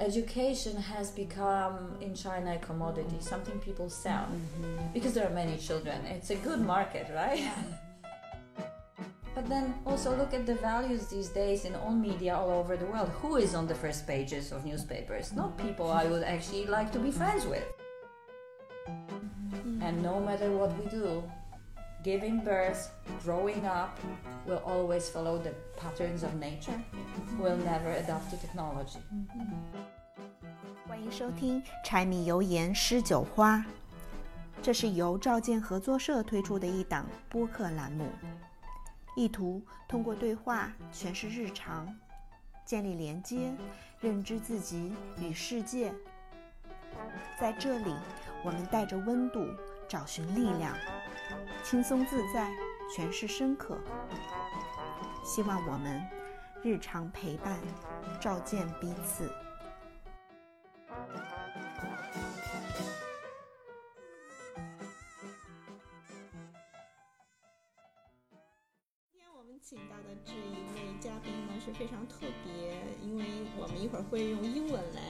education has become in China a commodity, something people sell mm-hmm. because there are many children. It's a good market, right? But then also look at the values these days in all media all over the world. Who is on the first pages of newspapers? Not people I would actually like to be friends with. Mm-hmm. And no matter what we do, giving birth, growing up, will always follow the patterns of nature. will never adopt to technology. 欢迎收听柴米油盐诗酒花，这是由赵建合作社推出的一档播客栏目，意图通过对话诠释日常，建立连接，认知自己与世界。在这里，我们带着温度找寻力量，轻松自在，诠释深刻。希望我们日常陪伴，照见彼此。今天我们请到的这一位嘉宾呢是非常特别，因为我们一会儿会用英文来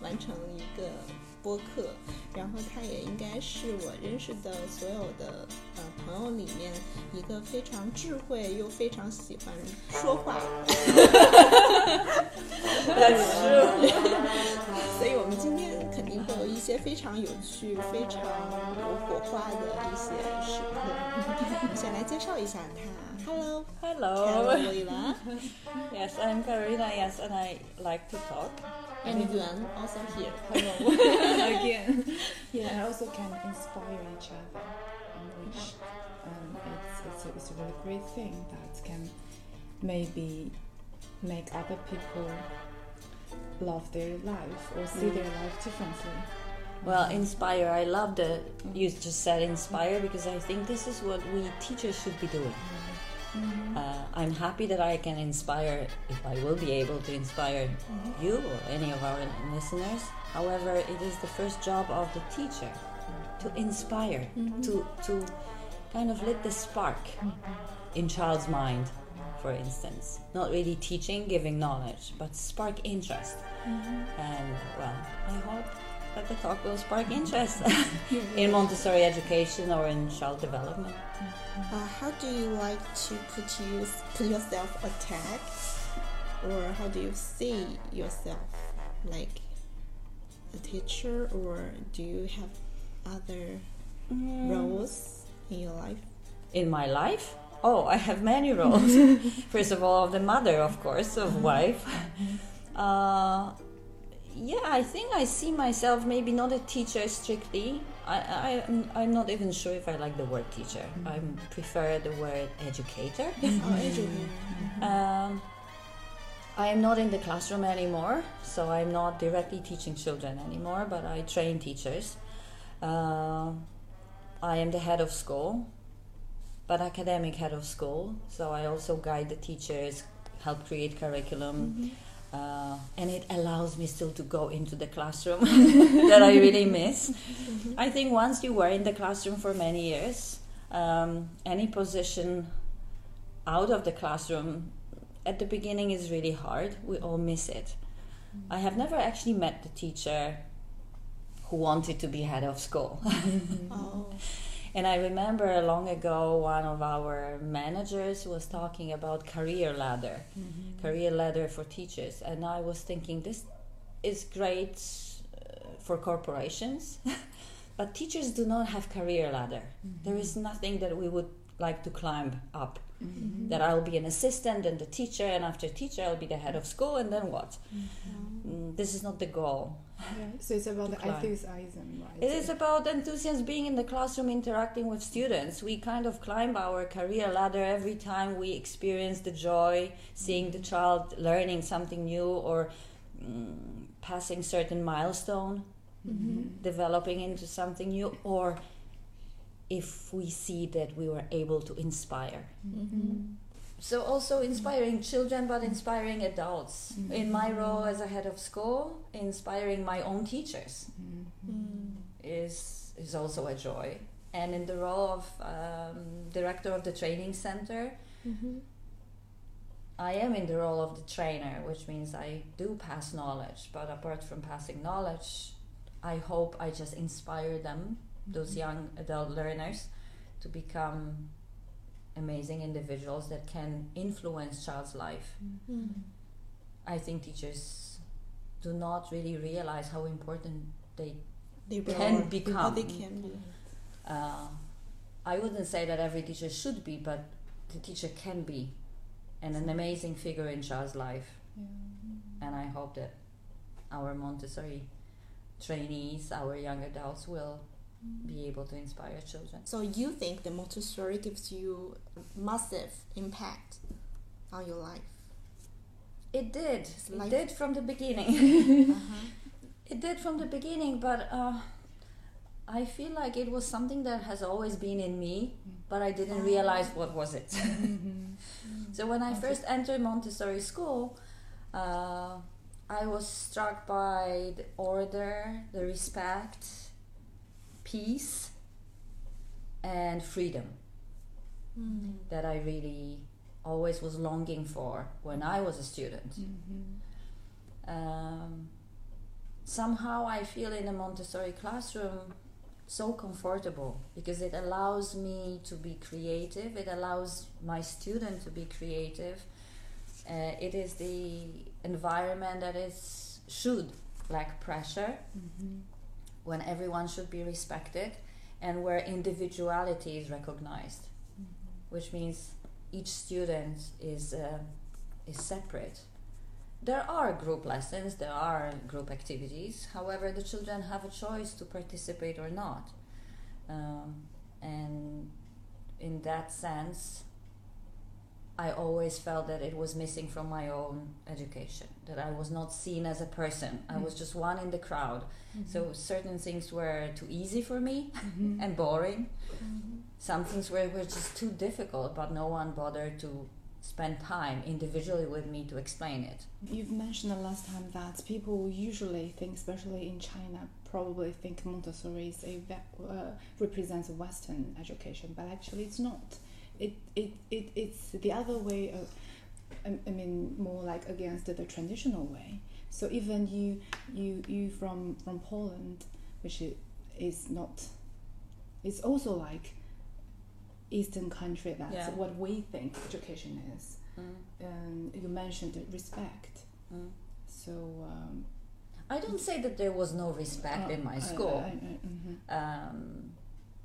完成一个播客，然后他也应该是我认识的所有的呃朋友里面一个非常智慧又非常喜欢说话，That's true. 所以我们今天肯定会有一些非常有趣、非常有火花的一些时刻。我们先来介绍一下他，Hello。Hello. Karolina. Yes, I'm Karina. Yes, and I like to talk. And Yuan also here. Hello. Again. Yeah, and also can inspire each other, which um, it's, it's, a, it's a really great thing that can maybe make other people love their life or see their mm. life differently. Well, mm. inspire. I love the you mm. just said inspire because I think this is what we teachers should be doing. Mm-hmm. Uh, I'm happy that I can inspire, if I will be able to inspire mm-hmm. you or any of our listeners. However, it is the first job of the teacher to inspire, mm-hmm. to to kind of lit the spark in child's mind, for instance. Not really teaching, giving knowledge, but spark interest. And well, I hope that the talk will spark interest in Montessori education or in child development. Uh, how do you like to put you put yourself a tag, or how do you see yourself, like a teacher, or do you have other roles in your life? In my life, oh, I have many roles. First of all, the mother, of course, of wife. Uh, yeah, I think I see myself maybe not a teacher strictly. I, I, I'm, I'm not even sure if I like the word teacher. I prefer the word educator. Oh, educator. Um, I am not in the classroom anymore, so I'm not directly teaching children anymore, but I train teachers. Uh, I am the head of school, but academic head of school, so I also guide the teachers, help create curriculum. Uh, and it allows me still to go into the classroom that I really miss. I think once you were in the classroom for many years, um, any position out of the classroom at the beginning is really hard. We all miss it. I have never actually met the teacher who wanted to be head of school. Oh, and I remember long ago one of our managers was talking about career ladder, career ladder for teachers, and I was thinking this is great uh, for corporations, but teachers do not have career ladder. There is nothing that we would like to climb up. That I'll be an assistant and a teacher, and after teacher I'll be the head of school, and then what? Mm, this is not the goal. Yeah, so it's about the enthusiasm, right? It is about enthusiasm being in the classroom, interacting with students. We kind of climb our career ladder every time we experience the joy, seeing the child learning something new or mm, passing certain milestone, developing into something new, or if we see that we were able to inspire. Mm-hmm. So also inspiring children, but inspiring adults. Mm-hmm. In my role as a head of school, inspiring my own teachers mm-hmm. is is also a joy. And in the role of um, director of the training center, I am in the role of the trainer, which means I do pass knowledge. But apart from passing knowledge, I hope I just inspire them, those young adult learners, to become amazing individuals that can influence child's life. Mm. I think teachers do not really realize how important they They Can become. they can be. uh, I wouldn't say that every teacher should be, but the teacher can be and an amazing figure in child's life. Yeah. And I hope that our Montessori trainees, our young adults, will be able to inspire children. So you think the Montessori gives you massive impact on your life? It did. It did from the beginning. uh-huh. it did from the beginning, but uh, I feel like it was something that has always been in me, but I didn't realize what was it. So when I first entered Montessori school, uh, I was struck by the order, the respect, peace, and freedom Mm. that I really always was longing for when I was a student. Um, somehow I feel in a Montessori classroom so comfortable because it allows me to be creative, it allows my student to be creative. Uh, it is the environment that is should lack pressure when everyone should be respected and where individuality is recognized which means each student is uh, is separate. There are group lessons there are group activities however the children have a choice to participate or not. Um, and in that sense I always felt that it was missing from my own education, that I was not seen as a person. I was mm. just one in the crowd. Mm-hmm. So certain things were too easy for me mm-hmm. and boring. Mm-hmm. Some things were, were just too difficult, but no one bothered to spend time individually with me to explain it. You've mentioned the last time that people usually think, especially in China, probably think Montessori is a uh, represents Western education, but actually it's not. It, it, it it's the other way of, I, I mean, more like against the traditional way. So even you you you from from Poland, which is not, it's also like Eastern country. That's Yeah. what we think education is Mm. um, you mentioned respect. Mm. So um, I don't say that there was no respect in my I- school. I- I- mhm. um,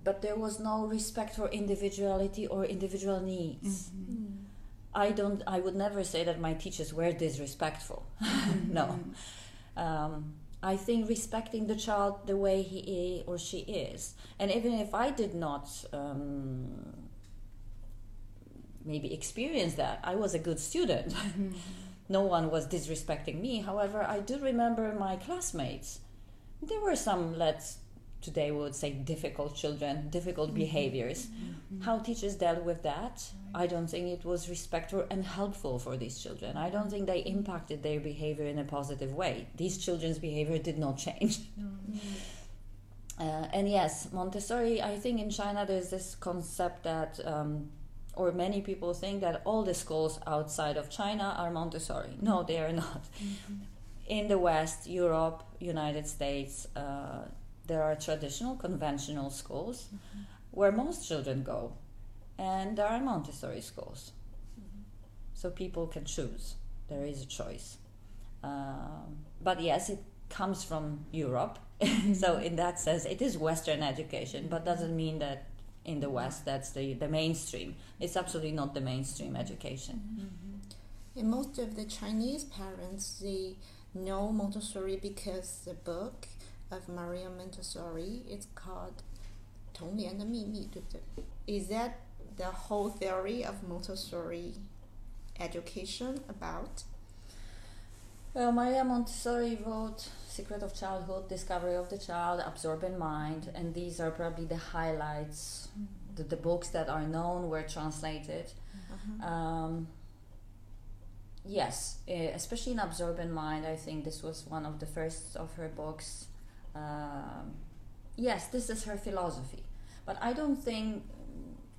but there was no respect for individuality or individual needs. Mhm. Mm. I don't. I would never say that my teachers were disrespectful. no. Um, I think respecting the child the way he or she is, and even if I did not um, maybe experience that, I was a good student. Mhm. no one was disrespecting me. However, I do remember my classmates. There were some, let's today we would say, difficult children, difficult behaviors. How teachers dealt with that, I don't think it was respectful and helpful for these children. I don't think they impacted their behavior in a positive way. These children's behavior did not change. Uh, and yes, Montessori, I think in China there's this concept that, um, or many people think that all the schools outside of China are Montessori. No, they are not. In the West, Europe, United States, uh, there are traditional, conventional schools mm-hmm. where most children go, and there are Montessori schools. Mm-hmm. So people can choose. There is a choice. Um, but yes, it comes from Europe. so mm-hmm. in that sense, it is Western education, but doesn't mean that in the West that's the, the mainstream. It's absolutely not the mainstream education. And most of the Chinese parents, they know Montessori because the book of Maria Montessori is called《童年的秘密》，对不对？Is that the whole theory of Montessori education about? Well, Maria Montessori wrote Secret of Childhood, Discovery of the Child, Absorbent Mind, and these are probably the highlights. The, the books that are known were translated. Um, yes, eh, especially in Absorbent Mind, I think this was one of the first of her books. um, yes, this is her philosophy. But I don't think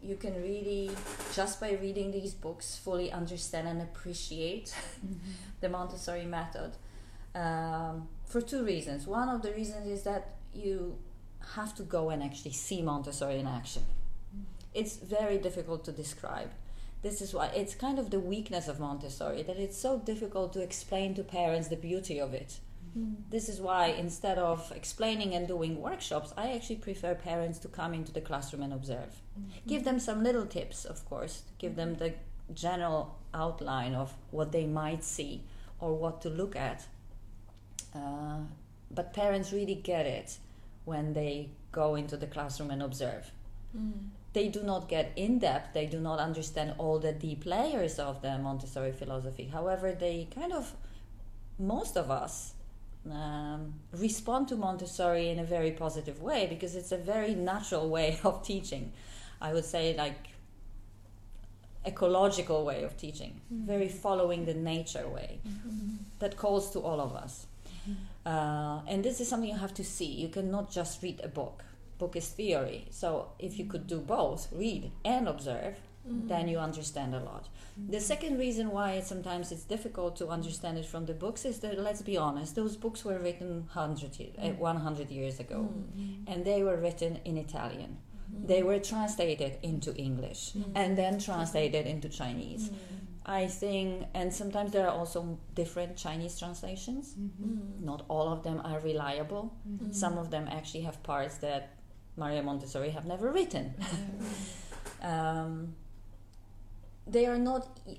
you can really, just by reading these books, fully understand and appreciate the Montessori method um, for two reasons. One of the reasons is that you have to go and actually see Montessori in action. It's very difficult to describe. This is why it's kind of the weakness of Montessori that it's so difficult to explain to parents the beauty of it. This is why instead of explaining and doing workshops, I actually prefer parents to come into the classroom and observe. Give them some little tips, of course, give them the general outline of what they might see or what to look at. Uh, but parents really get it when they go into the classroom and observe. They do not get in depth, they do not understand all the deep layers of the Montessori philosophy. However, they kind of, most of us, um, respond to Montessori in a very positive way because it's a very natural way of teaching. I would say, like, ecological way of teaching, very following the nature way that calls to all of us. Uh, and this is something you have to see. You cannot just read a book. Book is theory. So if you could do both, read and observe, then mm-hmm. you understand a lot. The mm-hmm. second reason why it, sometimes it's difficult to understand it from the books is that, let's be honest, those books were written 100, ye- eh, mm-hmm. uh, 100 years ago, and they were written in Italian. They were translated into English and then translated into Chinese. I think, and sometimes there are also different Chinese translations. Not all of them are reliable. Some of them actually have parts that Maria Montessori have never written. um, they are not e-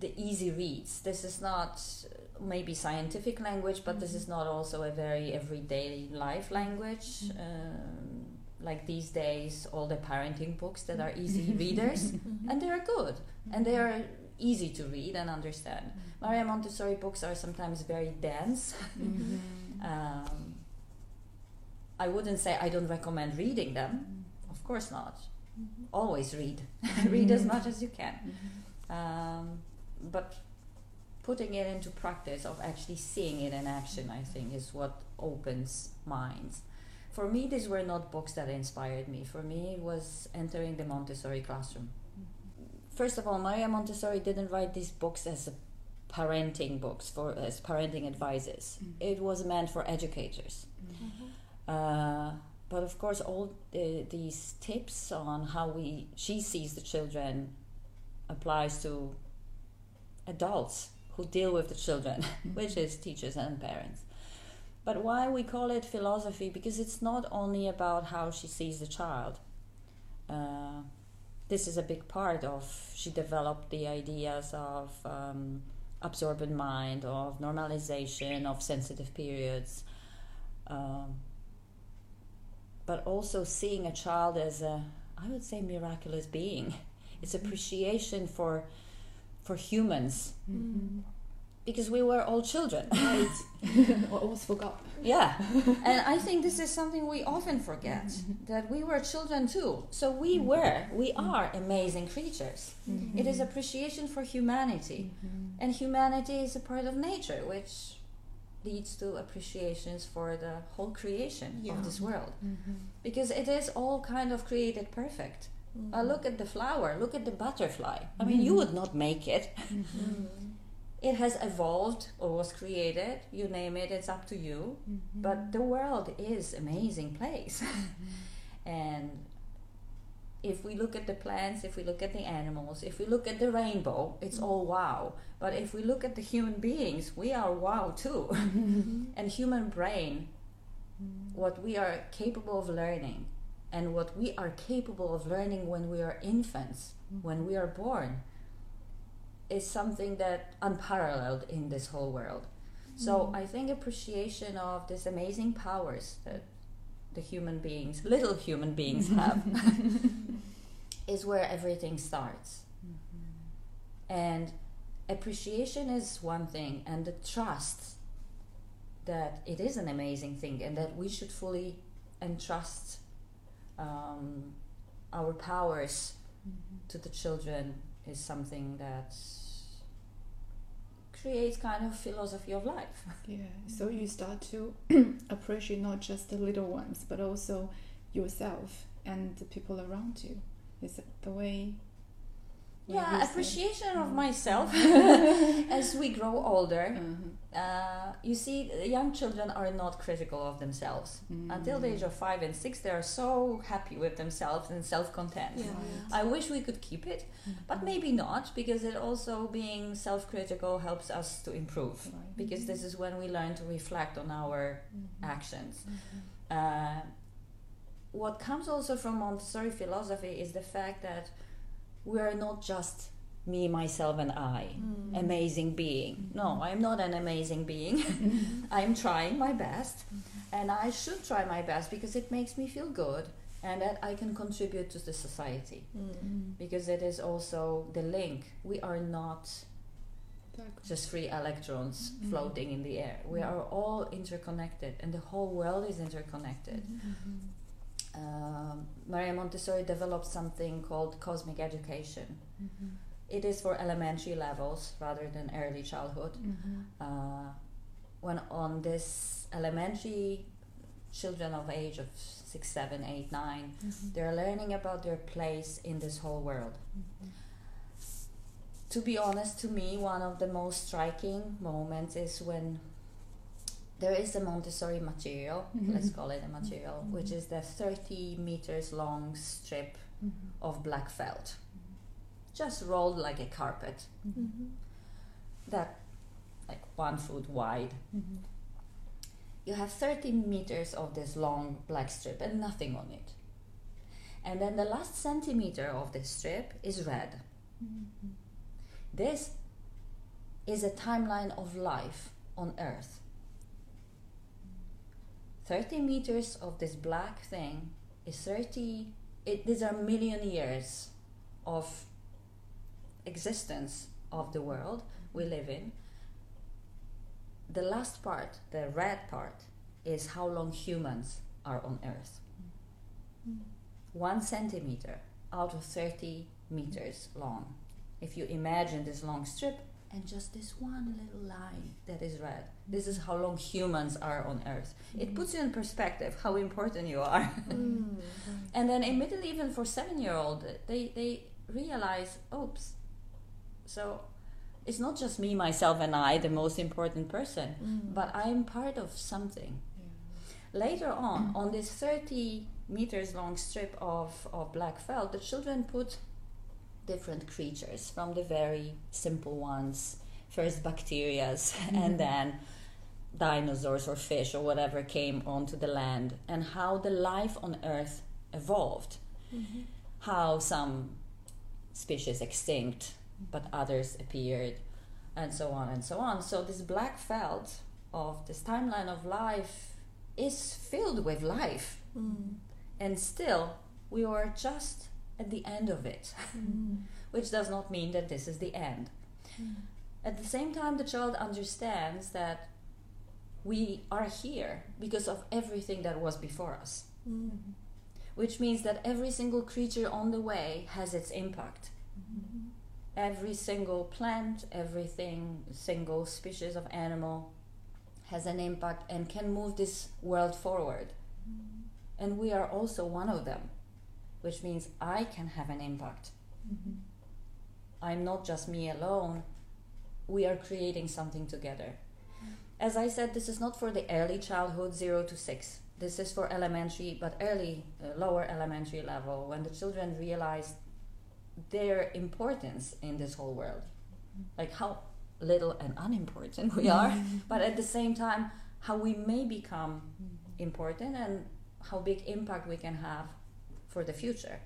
the easy reads. This is not uh, maybe scientific language, but this is mm-hmm. not also a very everyday life language. Mm-hmm. Um, like these days, all the parenting books that are easy mm-hmm. readers, and they are good, and they are easy to read and understand. Maria Montessori books are sometimes very dense. um, I wouldn't say I don't recommend reading them. Of course not. Always read. read as much as you can. Um, but putting it into practice of actually seeing it in action, I think, is what opens minds. For me, these were not books that inspired me. For me, it was entering the Montessori classroom. First of all, Maria Montessori didn't write these books as a parenting books for as parenting advices. It was meant for educators. Uh, but of course, all the, these tips on how we she sees the children applies to adults who deal with the children, which is teachers and parents. But why we call it philosophy? Because it's not only about how she sees the child. Uh, this is a big part of she developed the ideas of um, absorbent mind, of normalization, of sensitive periods. Um, but also seeing a child as a, I would say, miraculous being. It's mm-hmm. appreciation for, for humans, mm-hmm. because we were all children. I almost forgot. Yeah, and I think this is something we often forget mm-hmm. that we were children too. So we were, we are amazing creatures. It is appreciation for humanity, and humanity is a part of nature, which leads to appreciations for the whole creation Yeah. of this world, mm-hmm. because it is all kind of created perfect. Uh, mm-hmm. look at the flower, look at the butterfly. I mean, mm-hmm. you would not make it. it has evolved or was created you name it it's up to you. But the world is amazing place. And if we look at the plants if we look at the animals if we look at the rainbow it's mm-hmm. all wow. But if we look at the human beings we are wow too. Mm-hmm. And human brain mm-hmm. what we are capable of learning and what we are capable of learning when we are infants when we are born is something that unparalleled in this whole world. So I think appreciation of these amazing powers that the human beings, little human beings have, is where everything starts. And appreciation is one thing, and the trust that it is an amazing thing and that we should fully entrust um, our powers to the children is something that creates kind of philosophy of life. Yeah. So you start to appreciate not just the little ones, but also yourself and the people around you. Is it the way? Yeah, appreciation of myself as we grow older. Uh-huh. Uh, you see, young children are not critical of themselves. Until the age of five and six, they are so happy with themselves and self content. Yeah. I wish we could keep it, but maybe not, because it also being self critical helps us to improve. Right. Because this is when we learn to reflect on our actions. Mm-hmm. Uh, what comes also from Montessori philosophy is the fact that we are not just me, myself, and I, Mm. amazing being. Hmm. No, I'm not an amazing being. I'm trying my best, mm-hmm. and I should try my best because it makes me feel good and that I can contribute to the society. Mm. Because it is also the link. We are not just free electrons mm-hmm. floating in the air. We are all interconnected, and the whole world is interconnected. Um, Maria Montessori developed something called cosmic education. It is for elementary levels rather than early childhood. Uh, when on this elementary children of age of six, seven, eight, nine, they're learning about their place in this whole world. To be honest, to me, one of the most striking moments is when there is a Montessori material, mm-hmm. let's call it a material, mm-hmm. which is the 30 meters long strip mm-hmm. of black felt, just rolled like a carpet, Mhm. that like one foot wide. You have 30 meters of this long black strip and nothing on it. And then the last centimeter of the strip is red. This is a timeline of life on Earth. 30 meters of this black thing is 30, it, these are million years of existence of the world we live in. The last part, the red part, is how long humans are on Earth. Mm. One centimeter out of 30 meters long. If you imagine this long strip and just this one little line that is red, this is how long humans are on Earth. It puts you in perspective how important you are. Mm. And then immediately, even for seven-year-old, they they realize, oops. So it's not just me, myself, and I, the most important person, Mm. but I'm part of something. Later on, on this 30 meters long strip of, of black felt, the children put different creatures from the very simple ones, first bacterias, and then dinosaurs or fish or whatever came onto the land, and how the life on Earth evolved. Mhm. How some species extinct, but others appeared, and so on and so on. So, this black felt of this timeline of life is filled with life, Mm. and still we are just at the end of it, Mm. which does not mean that this is the end. At the same time, the child understands that we are here because of everything that was before us, Mm. which means that every single creature on the way has its impact. Every single plant, everything, single species of animal has an impact and can move this world forward. And we are also one of them, which means I can have an impact. Mm-hmm. I'm not just me alone. We are creating something together. Mm-hmm. As I said, this is not for the early childhood, zero to six. This is for elementary, but early, uh, lower elementary level, when the children realize their importance in this whole world. Mm-hmm. Like how little and unimportant we are, but at the same time, how we may become important and how big impact we can have for the future.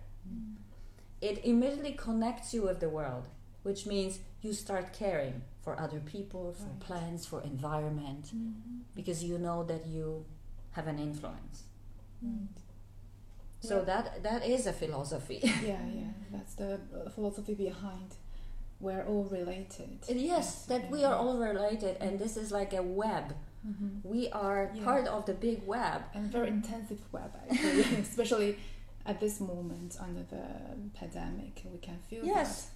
It immediately connects you with the world, which means you start caring for other people, for Right. plants, for environment, because you know that you have an influence. So that that is a philosophy. yeah, yeah. That's the uh, philosophy behind. We're all related. yes, that we are all related, and this is like a web. Mhm. We are Yeah. part of the big web. and very intensive web actually, especially at this moment under the pandemic. We can feel Yes. that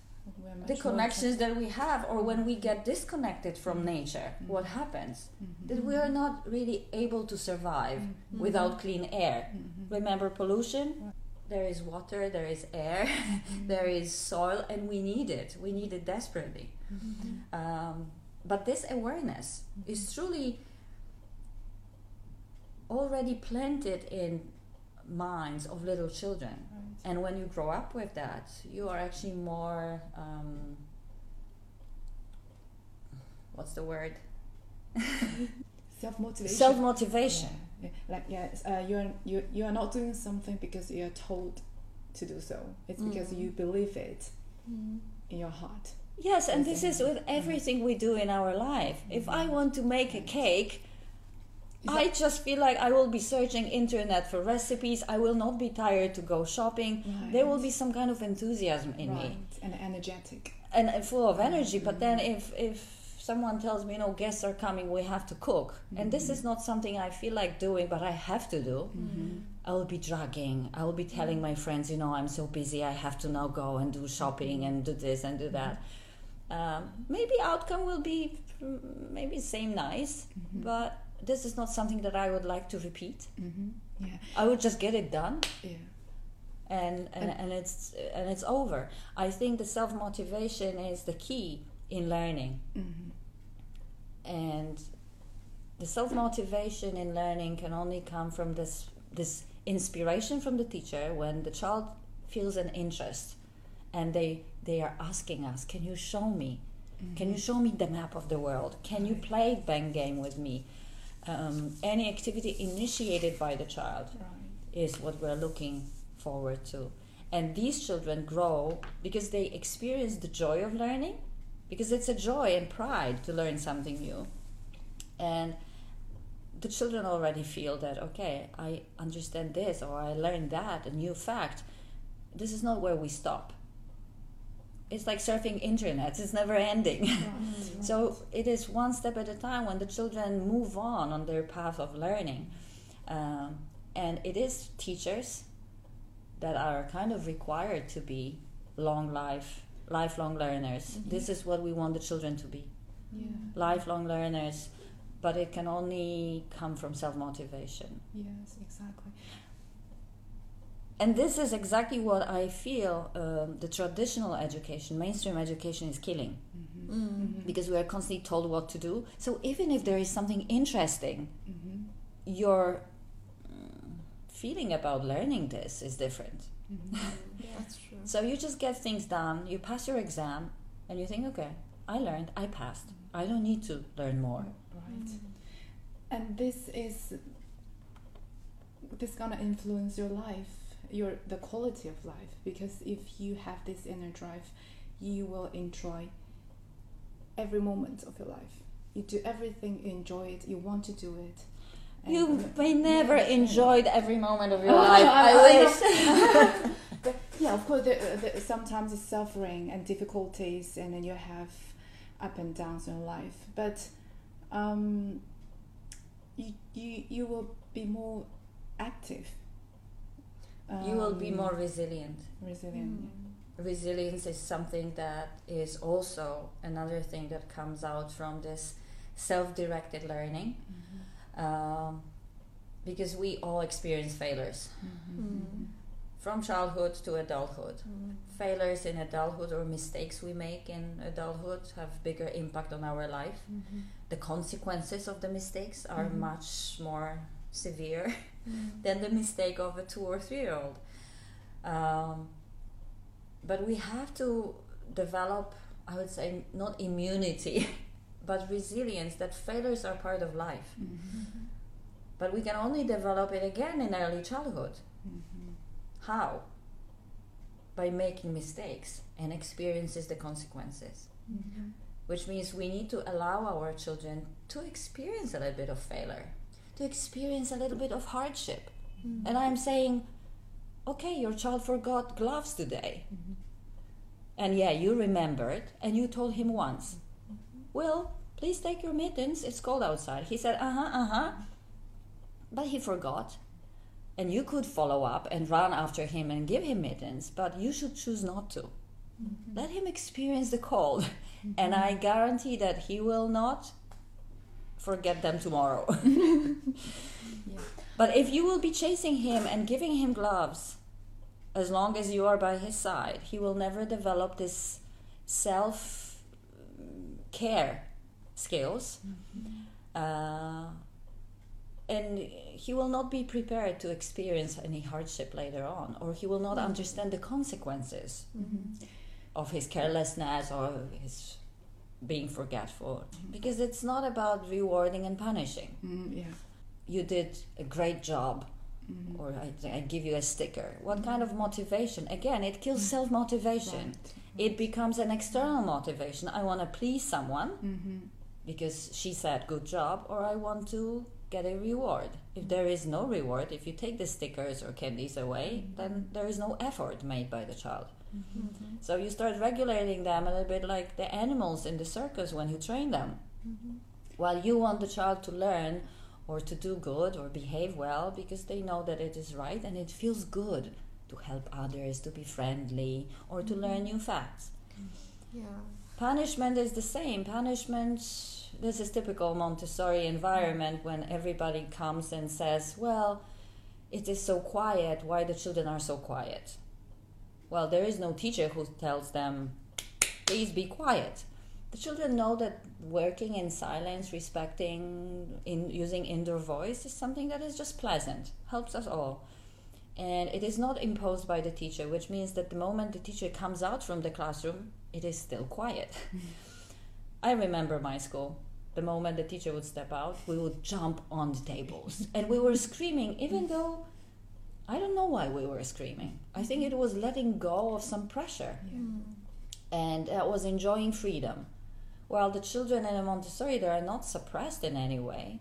The connections that we have, or when we get disconnected from nature, Mhm. what happens? Mhm. That we are not really able to survive Mhm. without clean air. Remember pollution? there is water, there is air, there is soil, and we need it. We need it desperately. Um, but this awareness is truly already planted in minds of little children. Right. And when you grow up with that, you are actually more. Um, what's the word? Self motivation. Self motivation. Yeah. yeah. Like yes, uh, you're you you are not doing something because you're told to do so. It's because Mm. you believe it in your heart. Yes, and this is with everything we do in our life. If I want to make a cake, I just feel like I will be searching internet for recipes. I will not be tired to go shopping. There will be some kind of enthusiasm in right me and energetic. and and full of energy. But then mm-hmm. if if someone tells me, no, guests are coming, we have to cook, and this is mm-hmm. not something I feel like doing, but I have to do. Mm-hmm. I will be dragging. I will be telling my friends, you know, I'm so busy. I have to now go and do shopping and do this and do that. Um, maybe outcome will be mm, maybe same nice, but this is not something that I would like to repeat. Mm-hmm. Yeah, I would just get it done yeah. and and, and it's and it's over. I think the self motivation is the key in learning, Mm-hmm. and the self motivation in learning can only come from this this inspiration from the teacher when the child feels an interest, and they they are asking us, "Can you show me? Can you show me the map of the world? Can you play bank game with me?" Um, any activity initiated by the child Right. is what we're looking forward to. And these children grow because they experience the joy of learning, because it's a joy and pride to learn something new. And the children already feel that, okay, I understand this or I learned that, a new fact. This is not where we stop. It's like surfing internet, it's never ending. So it is one step at a time when the children move on on their path of learning. Um, and it is teachers that are kind of required to be long life, lifelong learners. This is what we want the children to be Yeah. lifelong learners, but it can only come from self motivation. Yes, exactly. And this is exactly what I feel um, the traditional education, mainstream education, is killing. Mm-hmm. Because we are constantly told what to do. So even if there is something interesting, Mm-hmm. your mm, feeling about learning this is different. That's true. So you just get things done, you pass your exam, and you think, okay, I learned, I passed. I don't need to learn more. Right. And this is this gonna influence your life, your the quality of life. Because if you have this inner drive, you will enjoy every moment of your life. You do everything, you enjoy it, you want to do it. And- You may never Yeah. enjoyed every moment of your Oh, life. I- I, I wish. But yeah, of course, there, there, sometimes it's suffering and difficulties, and then you have up and downs in life. But um, you, you you will be more active. you will be um, more resilient. resilient. Resilience is something that is also another thing that comes out from this self-directed learning. Um, because we all experience failures. Mm. from childhood to adulthood. Failures in adulthood or mistakes we make in adulthood have bigger impact on our life. The consequences of the mistakes are Mhm. much more severe than the mistake of a two or three year old. Um, but we have to develop, I would say, not immunity, but resilience that failures are part of life. Mm-hmm. But we can only develop it again in early childhood. Mm-hmm. How? By making mistakes and experiences the consequences. Which means we need to allow our children to experience a little bit of failure, to experience a little bit of hardship. And I'm saying, okay, your child forgot gloves today. And yeah, you remembered and you told him once, Will, please take your mittens, it's cold outside. He said, uh huh, uh huh. But he forgot. And you could follow up and run after him and give him mittens, but you should choose not to. Let him experience the cold, and I guarantee that he will not forget them tomorrow. Yeah. But if you will be chasing him and giving him gloves, as long as you are by his side, he will never develop this self care skills. Uh, and he will not be prepared to experience any hardship later on, or he will not understand the consequences of his carelessness or his being forgetful. Because it's not about rewarding and punishing. Mm, yeah. You did a great job, Mm-hmm. or I, I give you a sticker. What kind of motivation? Again, it kills mm-hmm. self motivation. Right. Mm-hmm. It becomes an external motivation. I want to please someone Mm-hmm. because she said good job or i want to get a reward if there is no reward if you take the stickers or candies away then there is no effort made by the child so you start regulating them a little bit like the animals in the circus when you train them while you want the child to learn or to do good or behave well because they know that it is right and it feels good to help others to be friendly or to learn new facts Yeah. Punishment is the same. Punishment, this is typical Montessori environment when everybody comes and says, Well, it is so quiet. Why the children are so quiet? Well, there is no teacher who tells them, Please be quiet. The children know that working in silence, respecting, in using indoor voice is something that is just pleasant, helps us all. And it is not imposed by the teacher, which means that the moment the teacher comes out from the classroom, it is still quiet. I remember my school. The moment the teacher would step out, we would jump on the tables. and we were screaming, even though I don't know why we were screaming. I think it was letting go of some pressure. Mm. And that was enjoying freedom. While the children in a Montessori, they are not suppressed in any way.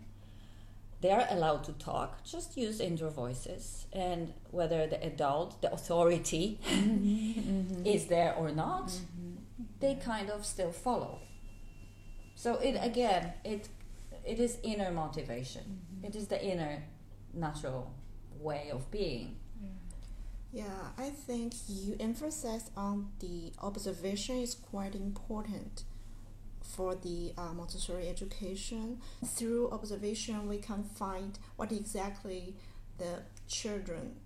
They are allowed to talk, just use indoor voices. And whether the adult, the authority, mm-hmm, mm-hmm. is there or not, mm-hmm. they kind of still follow. So it again, it it is inner motivation. It is the inner natural way of being. Yeah, I think you emphasize on the observation is quite important for the uh, Montessori education. Through observation, we can find what exactly the children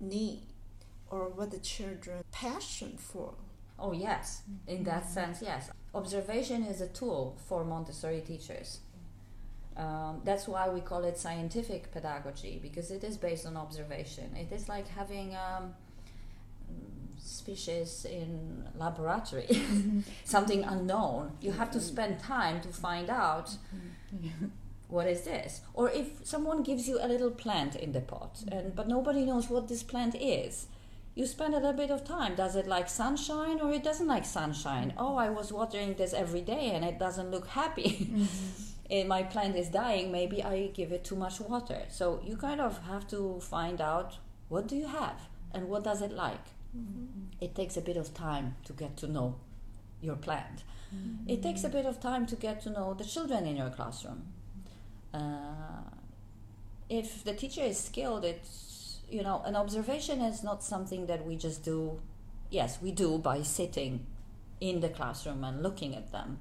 need or what the children passion for. Oh yes, in that sense, yes. Observation is a tool for Montessori teachers. Um, that's why we call it scientific pedagogy because it is based on observation. It is like having um, species in laboratory, mm-hmm. something unknown. You have to mm-hmm. spend time to find out mm-hmm. what is this. Or if someone gives you a little plant in the pot, and but nobody knows what this plant is, you spend a little bit of time. Does it like sunshine or it doesn't like sunshine? Oh, I was watering this every day and it doesn't look happy. and my plant is dying. Maybe I give it too much water. So you kind of have to find out what do you have and what does it like. It takes a bit of time to get to know your plant. It takes a bit of time to get to know the children in your classroom. Uh, if the teacher is skilled, it's you know an observation is not something that we just do. Yes, we do by sitting in the classroom and looking at them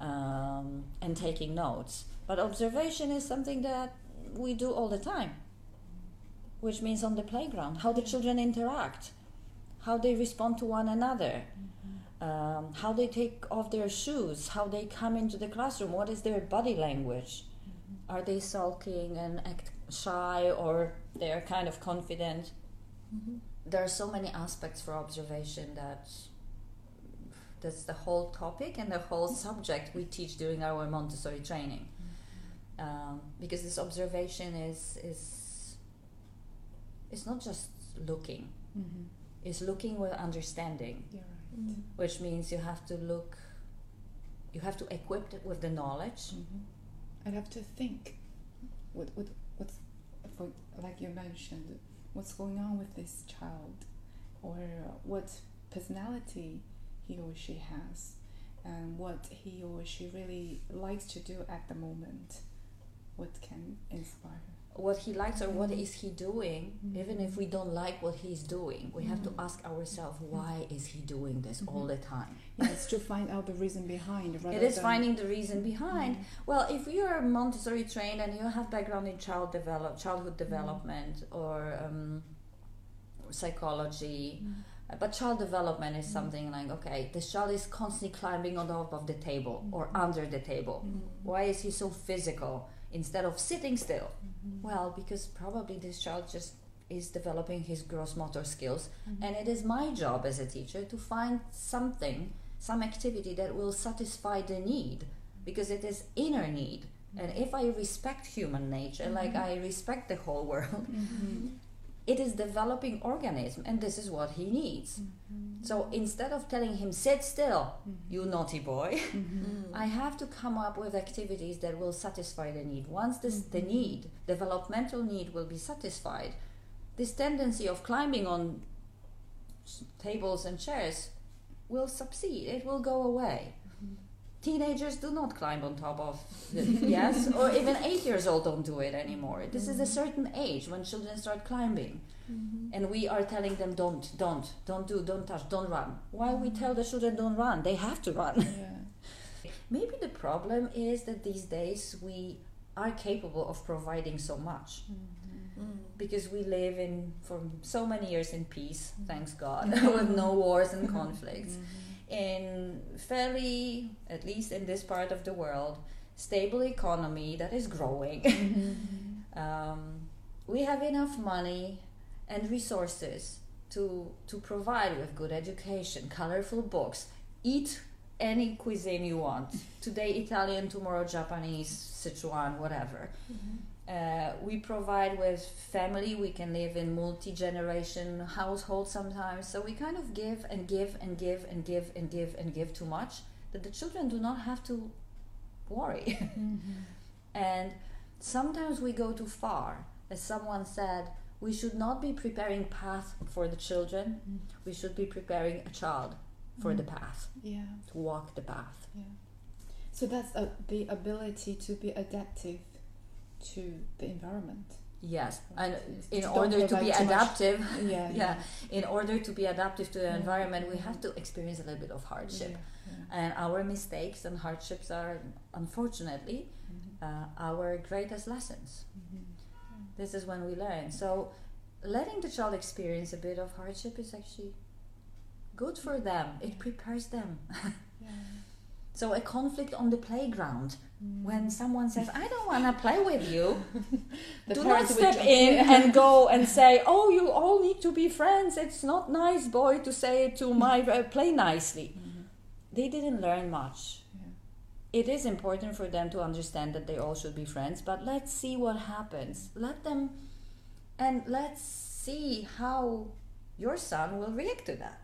um, and taking notes. But observation is something that we do all the time, which means on the playground, how the children interact, how they respond to one another, um, how they take off their shoes, how they come into the classroom, what is their body language. Are they sulking and act shy or they're kind of confident? There are so many aspects for observation that that's the whole topic and the whole subject we teach during our Montessori training. Um, because this observation is is it's not just looking; Mm-hmm. It's looking with understanding, You're right. which means you have to look, you have to equip it with the knowledge. Mm-hmm. I'd have to think what what what's for like you mentioned what's going on with this child or what personality he or she has and what he or she really likes to do at the moment what can inspire What he likes or what is he doing? Mm-hmm. Even if we don't like what he's doing, we have to Mhm. ask ourselves mm-hmm. why is he doing this mm-hmm. all the time. yeah, it's to find out the reason behind It is finding the reason behind. Well, if you're Montessori trained and you have background in child develop, childhood development or um, psychology. But child development is something like okay, the child is constantly climbing on top of the table or under the table. Why is he so physical instead of sitting still? Mm-hmm. Well, because probably this child just is developing his gross motor skills, mm-hmm. and it is my job as a teacher to find something, some activity that will satisfy the need, because it is inner need. And mm-hmm. if I respect human nature, like I respect the whole world, it is developing organism, and this is what he needs. Mm-hmm. So instead of telling him sit still, mm-hmm. you naughty boy, mm-hmm. I have to come up with activities that will satisfy the need. Once this the need, developmental need, will be satisfied, this tendency of climbing on tables and chairs will succeed. It will go away. Teenagers do not climb on top of the, yes, or even eight years old don't do it anymore. This is a mm. certain age when children start climbing, mm-hmm. and we are telling them don't, don't, don't do, don't touch, don't run. Why we mm. tell the children don't run? They have to run. Yeah. Maybe the problem is that these days we are capable of providing so much mm-hmm. mm. because we live in for so many years in peace, thanks God, mm-hmm. with no wars and conflicts, in fairly, at least in this part of the world, stable economy that is growing. um, we have enough money and resources to to provide with good education, colorful books, eat any cuisine you want. Today Italian, tomorrow Japanese, Sichuan, whatever. Uh, we provide with family. We can live in multi-generation households sometimes. So we kind of give and give and give and give and give and give too much that the children do not have to worry. and sometimes we go too far. As someone said, we should not be preparing path for the children. We should be preparing a child for the path Yeah. to walk the path. Yeah. So that's uh, the ability to be adaptive to the environment. Yes, and in Don't order to be adaptive, Yeah. yeah, in order to be adaptive to the Yeah. environment, we have to experience a little bit of hardship. Yeah. And our mistakes and hardships are, unfortunately, Mhm. uh, our greatest lessons. Mhm. This is when we learn. So, letting the child experience a bit of hardship is actually good for them. It prepares them. Yeah. So, a conflict on the playground Mm. when someone says, "I don't want to play with you," do not step in and go and say, "Oh, you all need to be friends." It's not nice, boy, to say to my uh, play nicely. Mhm. They didn't learn much. Yeah. It is important for them to understand that they all should be friends, but let's see what happens. Let them, and let's see how your son will react to that.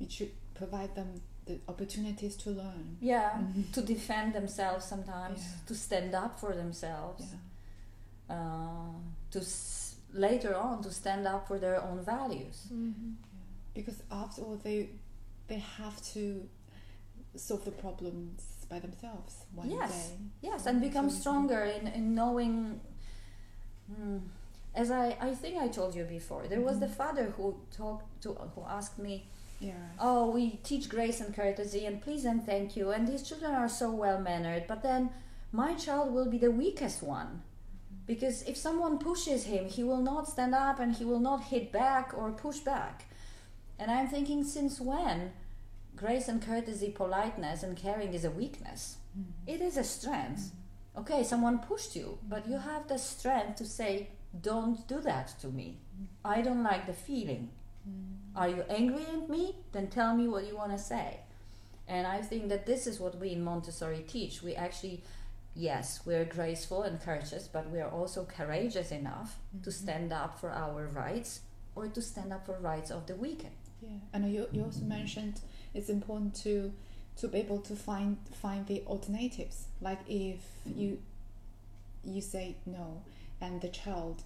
It should provide them the opportunities to learn. Yeah, Mhm. to defend themselves sometimes, Yeah. to stand up for themselves. Yeah. uh, to s- later on to stand up for their own values. Because after all, they they have to solve the problems by themselves one Yes. day. Yes, and become stronger in, in knowing. Hmm, as I, I think I told you before, there was the father who talked to who asked me, Yeah. "Oh, we teach grace and courtesy and please and thank you, and these children are so well mannered, but then my child will be the weakest one." Because if someone pushes him, he will not stand up and he will not hit back or push back. And I'm thinking, since when grace and courtesy, politeness, and caring is a weakness? Mm-hmm. It is a strength. Mm-hmm. Okay, someone pushed you, but you have the strength to say, don't do that to me. Mm-hmm. I don't like the feeling. Are you angry at me? Then tell me what you want to say. And I think that this is what we in Montessori teach. We actually, yes, we're graceful and courteous, but we are also courageous enough to mm-hmm. stand up for our rights or to stand up for rights of the weakened. Yeah, and you, you also mentioned it's important to to be able to find find the alternatives. Like if mm-hmm. you you say no, and the child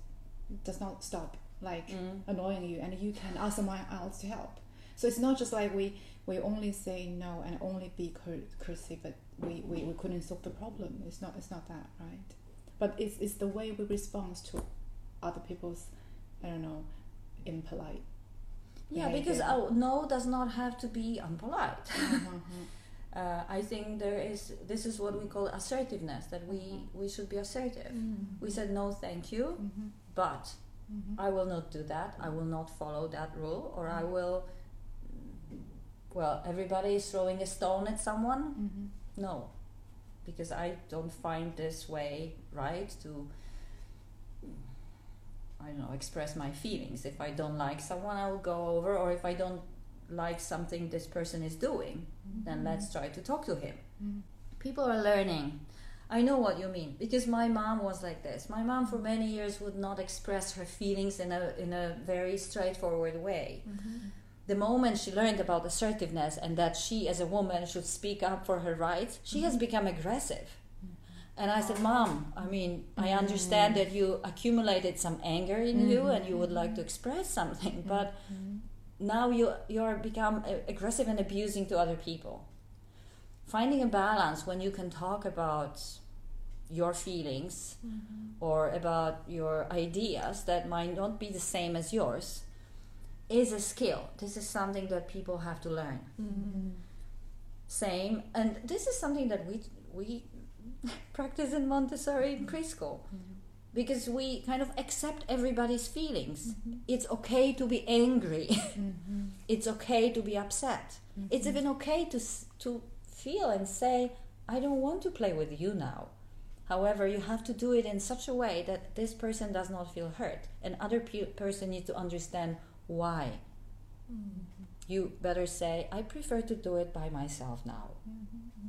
does not stop like Mm. annoying you, and you can ask someone else to help. So it's not just like we we only say no and only be courtesy, but we, we, we couldn't solve the problem. It's not it's not that right. But it's it's the way we respond to other people's I don't know impolite. Yeah, behavior. because oh, no does not have to be unpolite. Uh-huh. uh, I think there is this is what we call assertiveness that we we should be assertive. We said no, thank you, Mhm. but I will not do that. I will not follow that rule, or I will. Well, everybody is throwing a stone at someone. Mm-hmm. No, because I don't find this way right to. I don't know, express my feelings. If I don't like someone, I will go over, or if I don't like something this person is doing, then let's try to talk to him. Mm. People are learning. I know what you mean because my mom was like this. My mom for many years would not express her feelings in a in a very straightforward way. Mm-hmm. The moment she learned about assertiveness and that she as a woman should speak up for her rights, she has mm-hmm. become aggressive. Mm-hmm. And I said, "Mom, I mean, I understand that you accumulated some anger in you and you would like to express something, but now you you're become aggressive and abusing to other people." Finding a balance when you can talk about your feelings mm-hmm. or about your ideas that might not be the same as yours is a skill. This is something that people have to learn. Mm-hmm. Same, and this is something that we we practice in Montessori mm-hmm. preschool because we kind of accept everybody's feelings. It's okay to be angry. it's okay to be upset. It's even okay to to feel and say, I don't want to play with you now. However, you have to do it in such a way that this person does not feel hurt, and other pe- person needs to understand why. Mm-hmm. You better say, I prefer to do it by myself now. Mm-hmm.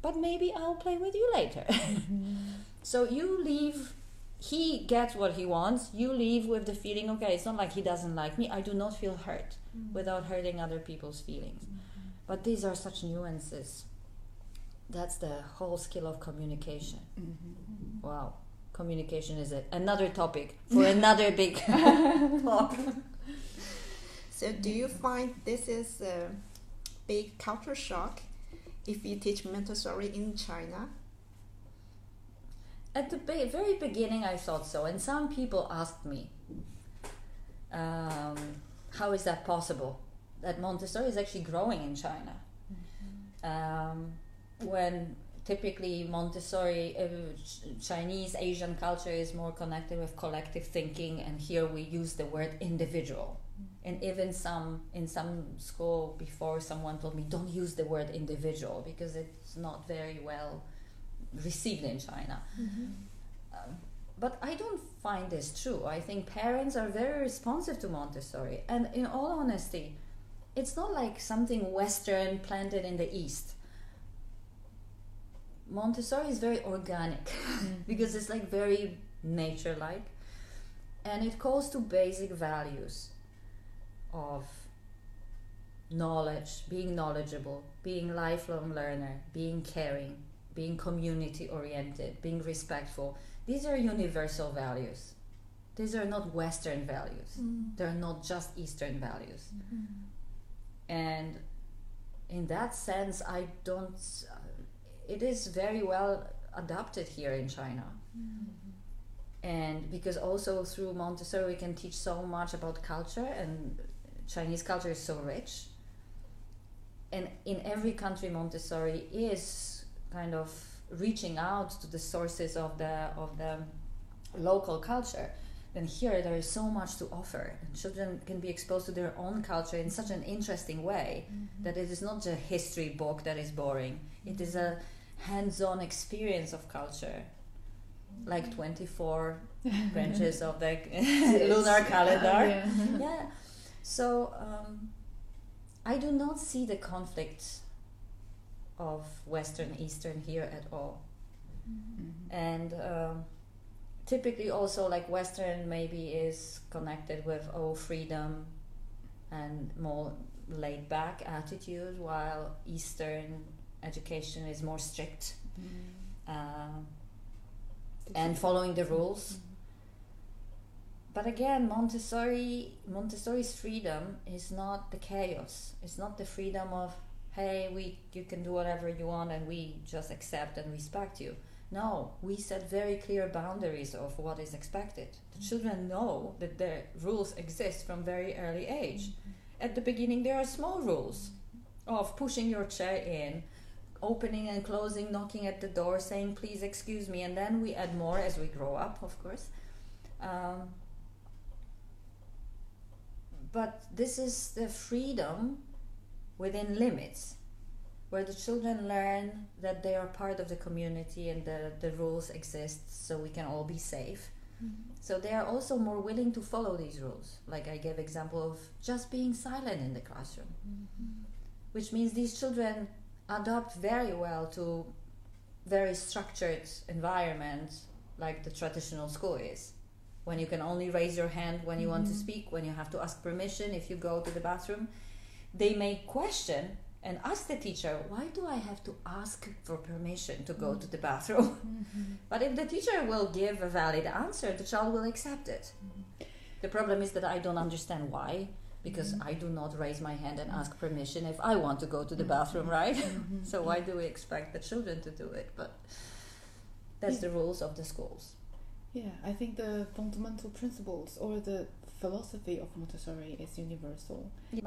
But maybe I'll play with you later. Mm-hmm. so you leave, he gets what he wants. You leave with the feeling, okay, it's not like he doesn't like me. I do not feel hurt mm. without hurting other people's feelings. But these are such nuances. That's the whole skill of communication. Wow. Communication is a, another topic for another big talk. So, do you find this is a big culture shock if you teach Montessori in China? At the be- very beginning, I thought so, and some people asked me, um, "How is that possible? That Montessori is actually growing in China?" Um, when typically Montessori, uh, Chinese Asian culture is more connected with collective thinking, and here we use the word individual. And even some in some school before, someone told me, "Don't use the word individual because it's not very well received in China." Um, but I don't find this true. I think parents are very responsive to Montessori, and in all honesty, it's not like something Western planted in the East. Montessori is very organic mm. because it's like very nature like, and it calls to basic values of knowledge, being knowledgeable, being lifelong learner, being caring, being community oriented, being respectful. These are universal values. These are not Western values. Mm. They're not just Eastern values. Mm-hmm. And in that sense, I don't. It is very well adapted here in China. Mm-hmm. And because also through Montessori, we can teach so much about culture, and Chinese culture is so rich. And in every country, Montessori is kind of reaching out to the sources of the of the local culture. Then here there is so much to offer. And children can be exposed to their own culture in such an interesting way mm-hmm. that it is not just a history book that is boring. It is a hands-on experience of culture, like twenty-four branches of the lunar calendar Yeah. yeah. So um, I do not see the conflict of Western Eastern here at all. And um, typically, also like Western maybe is connected with oh freedom and more laid back attitude, while Eastern education is more strict um, and following the rules. But again, Montessori Montessori's freedom is not the chaos. It's not the freedom of hey, we you can do whatever you want and we just accept and respect you. No, we set very clear boundaries of what is expected. The children know that the rules exist from very early age. At the beginning, there are small rules of pushing your chair in, opening and closing, knocking at the door, saying please excuse me, and then we add more as we grow up, of course. Um, but this is the freedom within limits where the children learn that they are part of the community and the, the rules exist so we can all be safe. So they are also more willing to follow these rules. Like i gave example of just being silent in the classroom. Which means these children adapt very well to very structured environment like the traditional school is. When you can only raise your hand when you want to mm-hmm. speak when you have to ask permission if you go to the bathroom they may question and ask the teacher why do i have to ask for permission to go to the bathroom? Mm-hmm. But if the teacher will give a valid answer the child will accept it. Mm-hmm. The problem is that i don't understand why because i do not raise my hand and ask permission if i want to go to the bathroom right so why do we expect the children to do it but that's Yeah. the rules of the schools Yeah, I think the fundamental principles or the philosophy of Montessori is universal.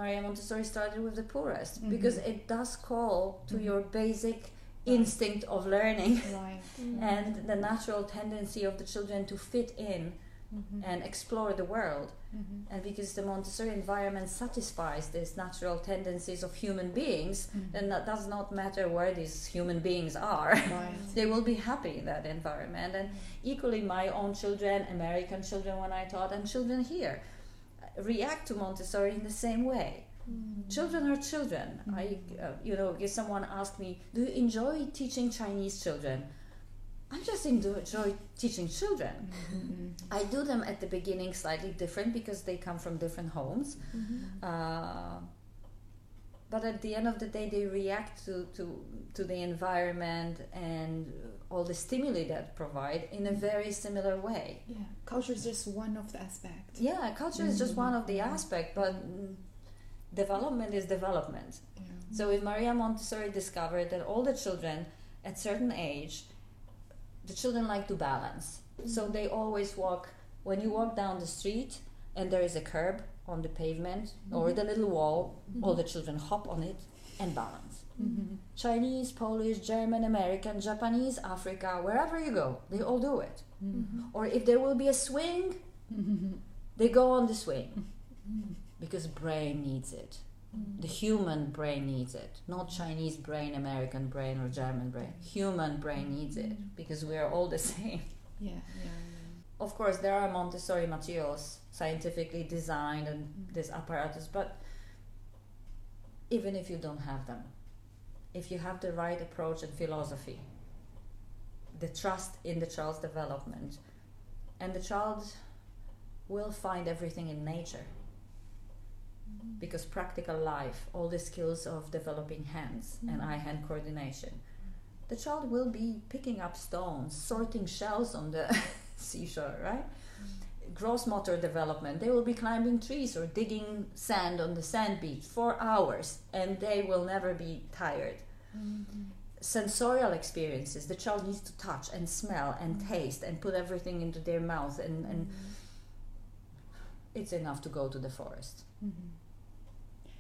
maria montessori started with the poorest Mhm. because it does call to Mhm. your basic instinct of learning Right. and the natural tendency of the children to fit in Mm-hmm. and explore the world. mm-hmm. And because the Montessori environment satisfies these natural tendencies of human beings, then that does not matter where these human beings are. Right. they will be happy in that environment. And equally, my own children, American children when I taught, and children here react to Montessori in the same way. Children are children. I, uh, you know, if someone asked me, "Do you enjoy teaching Chinese children?" I just enjoy teaching children. Mm-hmm. I do them at the beginning slightly different because they come from different homes. Uh, but at the end of the day, they react to, to, to the environment and all the stimuli that provide in a very similar way. Yeah, culture is just one of the aspects. Yeah, culture is just one of the aspect, but development is development. Yeah. So if Maria Montessori discovered that all the children at certain age, the children like to balance. So mm-hmm. they always walk when you walk down the street and there is a curb on the pavement or mm-hmm. the little wall, all mm-hmm. the children hop on it and balance. Mm-hmm. Chinese, Polish, German, American, Japanese, Africa, wherever you go, they all do it. Or if there will be a swing, they go on the swing because brain needs it. The human brain needs it, not Chinese brain, American brain, or German brain. Human brain needs it mm-hmm. because we are all the same. Yeah, yeah, Of course, there are Montessori materials scientifically designed and mm-hmm. this apparatus, but even if you don't have them, if you have the right approach and philosophy, the trust in the child's development, and the child will find everything in nature. Because practical life, all the skills of developing hands mm-hmm. and eye hand coordination, the child will be picking up stones, sorting shells on the seashore, right? Mm-hmm. Gross motor development, they will be climbing trees or digging sand on the sand beach for hours and they will never be tired. Mm-hmm. Sensorial experiences, the child needs to touch and smell and taste and put everything into their mouth, and, and it's enough to go to the forest.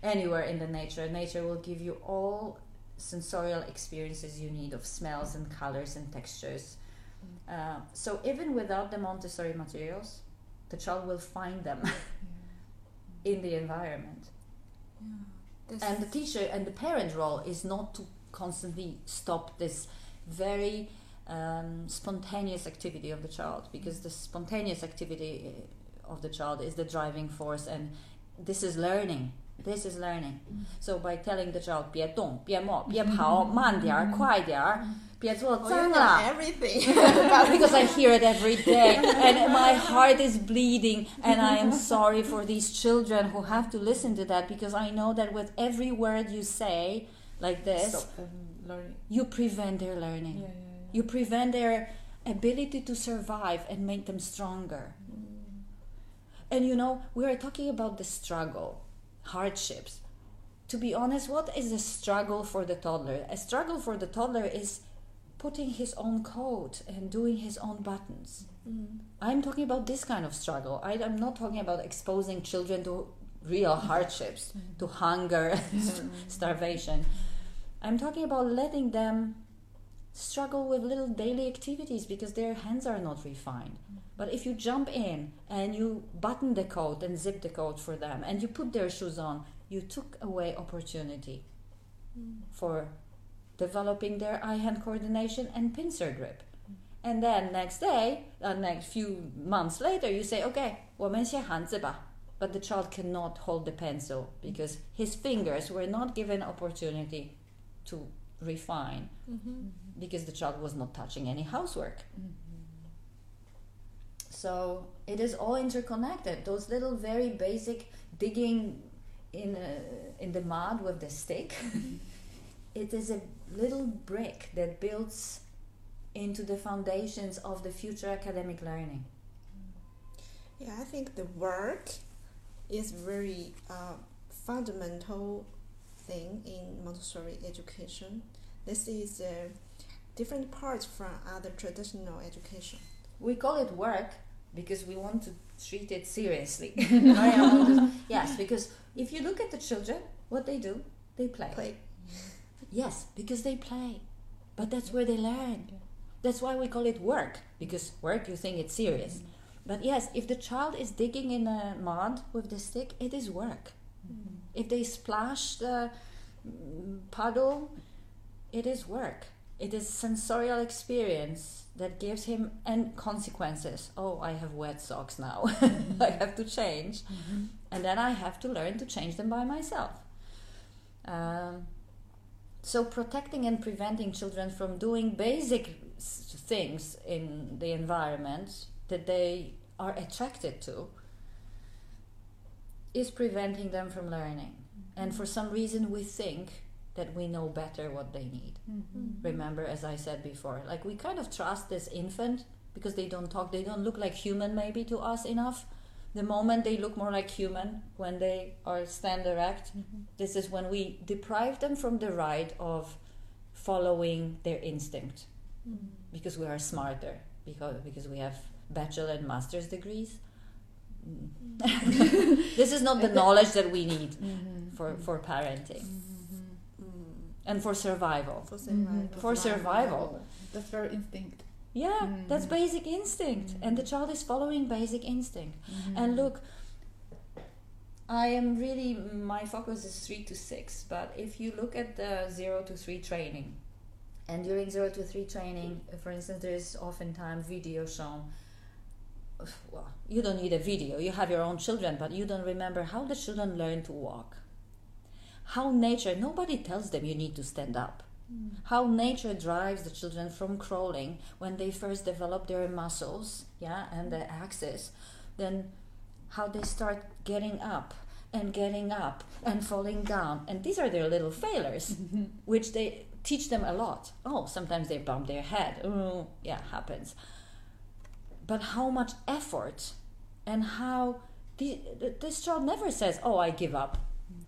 Anywhere in the nature, nature will give you all sensorial experiences you need of smells and colors and textures. Uh, so even without the Montessori materials, the child will find them in the environment. This And the teacher and the parent role is not to constantly stop this very um, spontaneous activity of the child because the spontaneous activity uh, of the child is the driving force and this is learning. This is learning. So by telling the child 别动,别摸,别跑,慢点儿,快点儿,别做 oh, 脏 you 了 know everything. because I hear it every day, and my heart is bleeding, and I am sorry for these children who have to listen to that because I know that with every word you say like this, Stop them learning. you prevent their learning. Yeah, yeah, yeah. You prevent their ability to survive and make them stronger. And you know, we are talking about the struggle, hardships. To be honest, what is a struggle for the toddler? A struggle for the toddler is putting his own coat and doing his own buttons. Mm. I'm talking about this kind of struggle. I, am not talking about exposing children to real hardships, mm. to hunger, mm. starvation. I'm talking about letting them struggle with little daily activities because their hands are not refined. But if you jump in and you button the coat and zip the coat for them and you put their shoes on, you took away opportunity for developing their eye hand coordination and pincer grip. And then next day, uh, next few months later, you say, okay, 我们写汉字吧. But the child cannot hold the pencil because his fingers were not given opportunity to refine because the child was not touching any housework. So it is all interconnected. Those little very basic digging in a, in the mud with the stick. it is a little brick that builds into the foundations of the future academic learning. Yeah, I think the work is very uh, fundamental thing in Montessori education. This is uh, different parts from other traditional education. We call it work because we want to treat it seriously. I want to- yes, because if you look at the children, what they do, they play. Play. Yes, because they play. But that's where they learn. That's why we call it work, because work you think it's serious. But yes, if the child is digging in a mud with the stick, it is work. If they splash the mm, puddle, it is work. It is sensorial experience that gives him and consequences. Oh, I have wet socks now. I mm-hmm. have to change. Mm-hmm. And then I have to learn to change them by myself. Um, so protecting and preventing children from doing basic things in the environment that they are attracted to is preventing them from learning. And mm-hmm. for some reason, we think that we know better what they need. Mm-hmm. Remember, as I said before, like we kind of trust this infant because they don't talk, they don't look like human maybe to us enough. The moment they look more like human, when they are stand erect, mm-hmm. this is when we deprive them from the right of following their instinct mm-hmm. because we are smarter because because we have bachelor and master's degrees. Mm. this is not the knowledge that we need for, for parenting and for survival. For survival. Mm-hmm. For survival. That's very instinct. Yeah, mm-hmm. that's Mhm. basic instinct, mm-hmm. and the child is following basic instinct. And look, I am really my focus is three to six, but if you look at the zero to three training, and during zero to three training, for instance, there is oftentimes video shown. Well, you don't need a video. You have your own children, but you don't remember how the children learn to walk. How nature, nobody tells them you need to stand up. Hmm. How nature drives the children from crawling when they first develop their muscles, yeah, and the axis, then how they start getting up and getting up and falling down. And these are their little failures, which they teach them a lot. Oh, sometimes they bump their head. Oh, yeah, happens. But how much effort and how the, this child never says, Oh, I give up.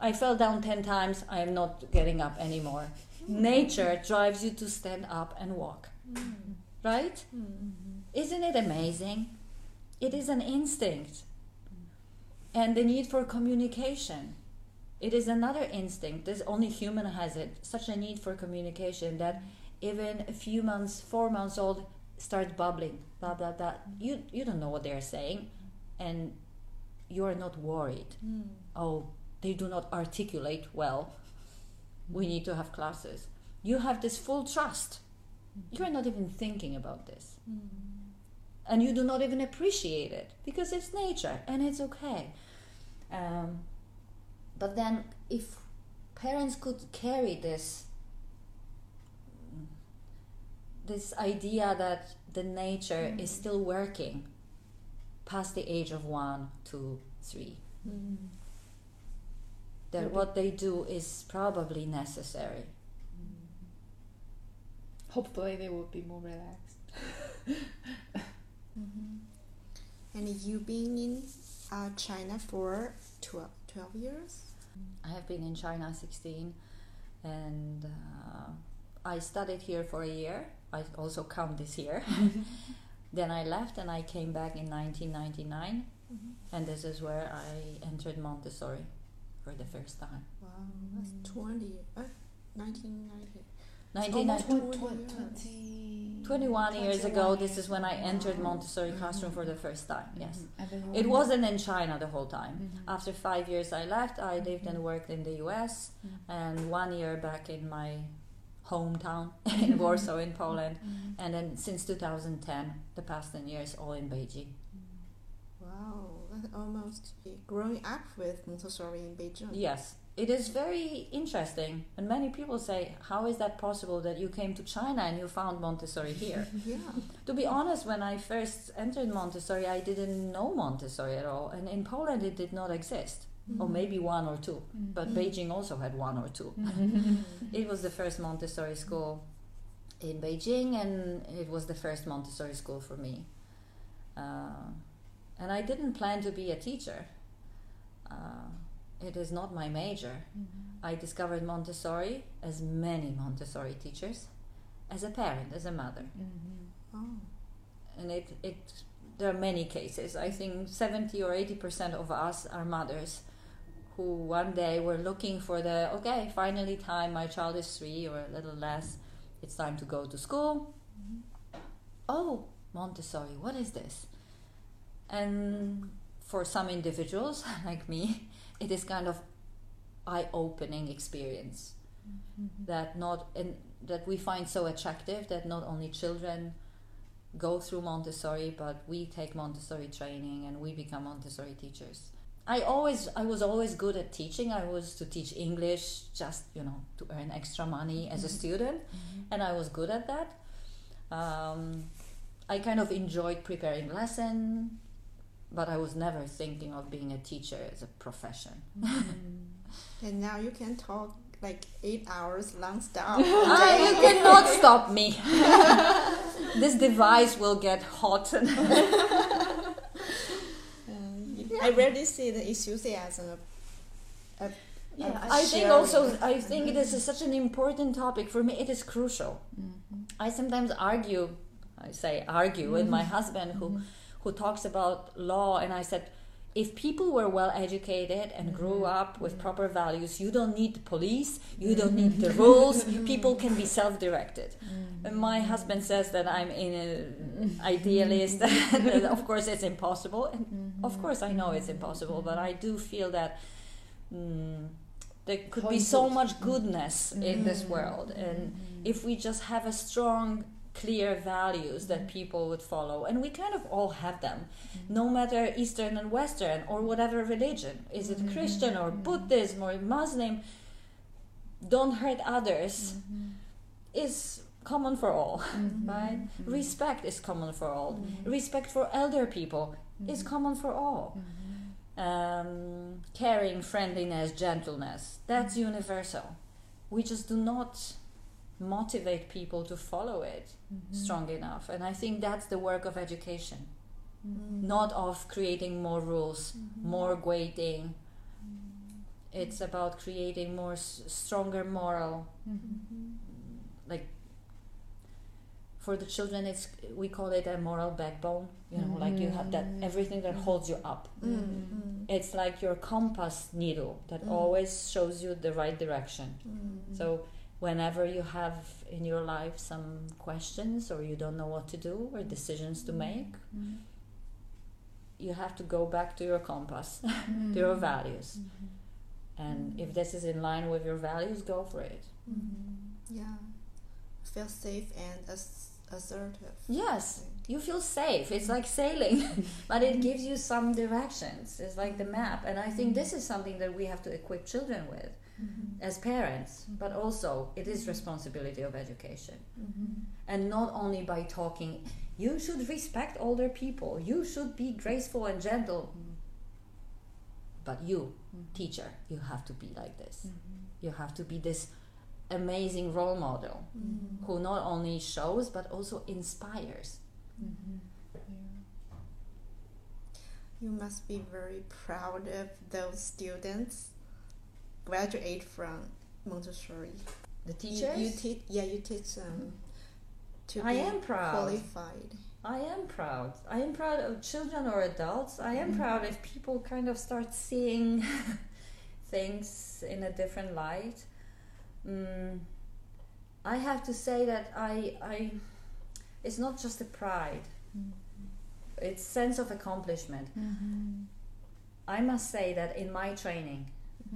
I fell down 10 times. I am not getting up anymore. Nature drives you to stand up and walk. Mm. Right? Mm-hmm. Isn't it amazing? It is an instinct. And the need for communication. It is another instinct. This only human has it. Such a need for communication that even a few months, four months old, starts bubbling. Blah blah blah. You you don't know what they're saying, and you are not worried. Mm. Oh, they do not articulate well. We need to have classes. You have this full trust. Mm-hmm. You are not even thinking about this. Mm-hmm. And you do not even appreciate it because it's nature and it's okay. Um, but then, if parents could carry this this idea that the nature is mm-hmm. still working past the age of one, two, three, that what they do is probably necessary. Hopefully, they will be more relaxed. And you've been in uh, China for 12, 12 years? I have been in China 16 and uh, I studied here for a year. I also come this year. then I left and I came back in 1999 and this is where I entered Montessori for the first time. Wow, that's 20, uh, 1990. almost 1990 20 Twen- years. 20, 21 years ago, 21 this is when I entered. Montessori classroom for the first time. Yes. Mhm. And then you It wasn't in China the whole time. Mhm. After five years, I left. I lived and worked in the US, Mhm. and one year back in my hometown in Warsaw, in Poland. And then since 2010, the past 10 years, all in Beijing. Wow, that's almost growing up with Montessori in Beijing. Yes, it is very interesting. And many people say, How is that possible that you came to China and you found Montessori here? Yeah. to be honest, when I first entered Montessori, I didn't know Montessori at all. And in Poland, it did not exist. Or maybe one or two. But Mhm. Beijing also had one or two. It was the first Montessori school in Beijing, and it was the first Montessori school for me. Uh, and I didn't plan to be a teacher. Uh, it is not my major. I discovered Montessori, as many Montessori teachers, as a parent, as a mother. Mhm. Oh. And it, it there are many cases. I think 70 or 80% of us are mothers who one day were looking for the okay, finally time, my child is three or a little less, it's time to go to school. Oh, Montessori, what is this? And for some individuals like me, it is kind of eye-opening experience mm-hmm. that not and that we find so attractive that not only children go through Montessori, but we take Montessori training and we become Montessori teachers. I always, I was always good at teaching. I was to teach English, just you know, to earn extra money as a mm-hmm. student, mm-hmm. and I was good at that. Um, I kind of enjoyed preparing lesson, but I was never thinking of being a teacher as a profession. And now you can talk like eight hours non-stop. Ah, you cannot stop me. this device will get hot. And I rarely see the enthusiasm of, of, Yeah, of I think also I think it is a, such an important topic for me. It is crucial. Mhm. I sometimes argue, I say argue with my husband who who talks about law, and I said, if people were well educated and grew mm-hmm. up with mm-hmm. proper values, you don't need the police, you mm-hmm. don't need the rules. People can be self-directed. And my husband says that I'm an idealist. and of course, it's impossible, and of course, I know it's impossible. But I do feel that. Mm, there could be so much goodness in this world and if we just have a strong clear values that mm-hmm. people would follow and we kind of all have them mm-hmm. no matter eastern and western or whatever religion. Is it mm-hmm. christian or buddhism or muslim? Don't hurt others. Is common for all right? Respect is common for all. Respect for elder people is common for all. Um, caring, friendliness, gentleness. That's universal. We just do not motivate people to follow it mm-hmm. strong enough. And I think that's the work of education, mm-hmm. not of creating more rules, mm-hmm. more grading. It's about creating more s- stronger moral, like for the children it's we call it a moral backbone you know like you have that everything that holds you up. Mm, mm, it's like your compass needle that Mm. always shows you the right direction. So whenever you have in your life some questions or you don't know what to do or decisions to mm-hmm. make, mm-hmm. you have to go back to your compass, to your mm-hmm. values. And if this is in line with your values, go for it. Yeah. Feel safe and ass- assertive. Yes, you feel safe. It's like sailing, but it gives you some directions. It's like the map. And I think this is something that we have to equip children with Mm-hmm. as parents, but also it is responsibility of education. Mm-hmm. And not only by talking, you should respect older people, you should be graceful and gentle. But you, mm-hmm. teacher, you have to be like this. You have to be this amazing role model who not only shows but also inspires. You must be very proud of those students graduate from Montessori. The You- teachers, You, teach, yeah, you teach them to I be am proud. qualified. I am proud. I am proud of children or adults. I am mm-hmm. proud if people kind of start seeing things in a different light. Mm, I have to say that I, I, it's not just a pride. Mm-hmm. It's sense of accomplishment. I must say that in my training,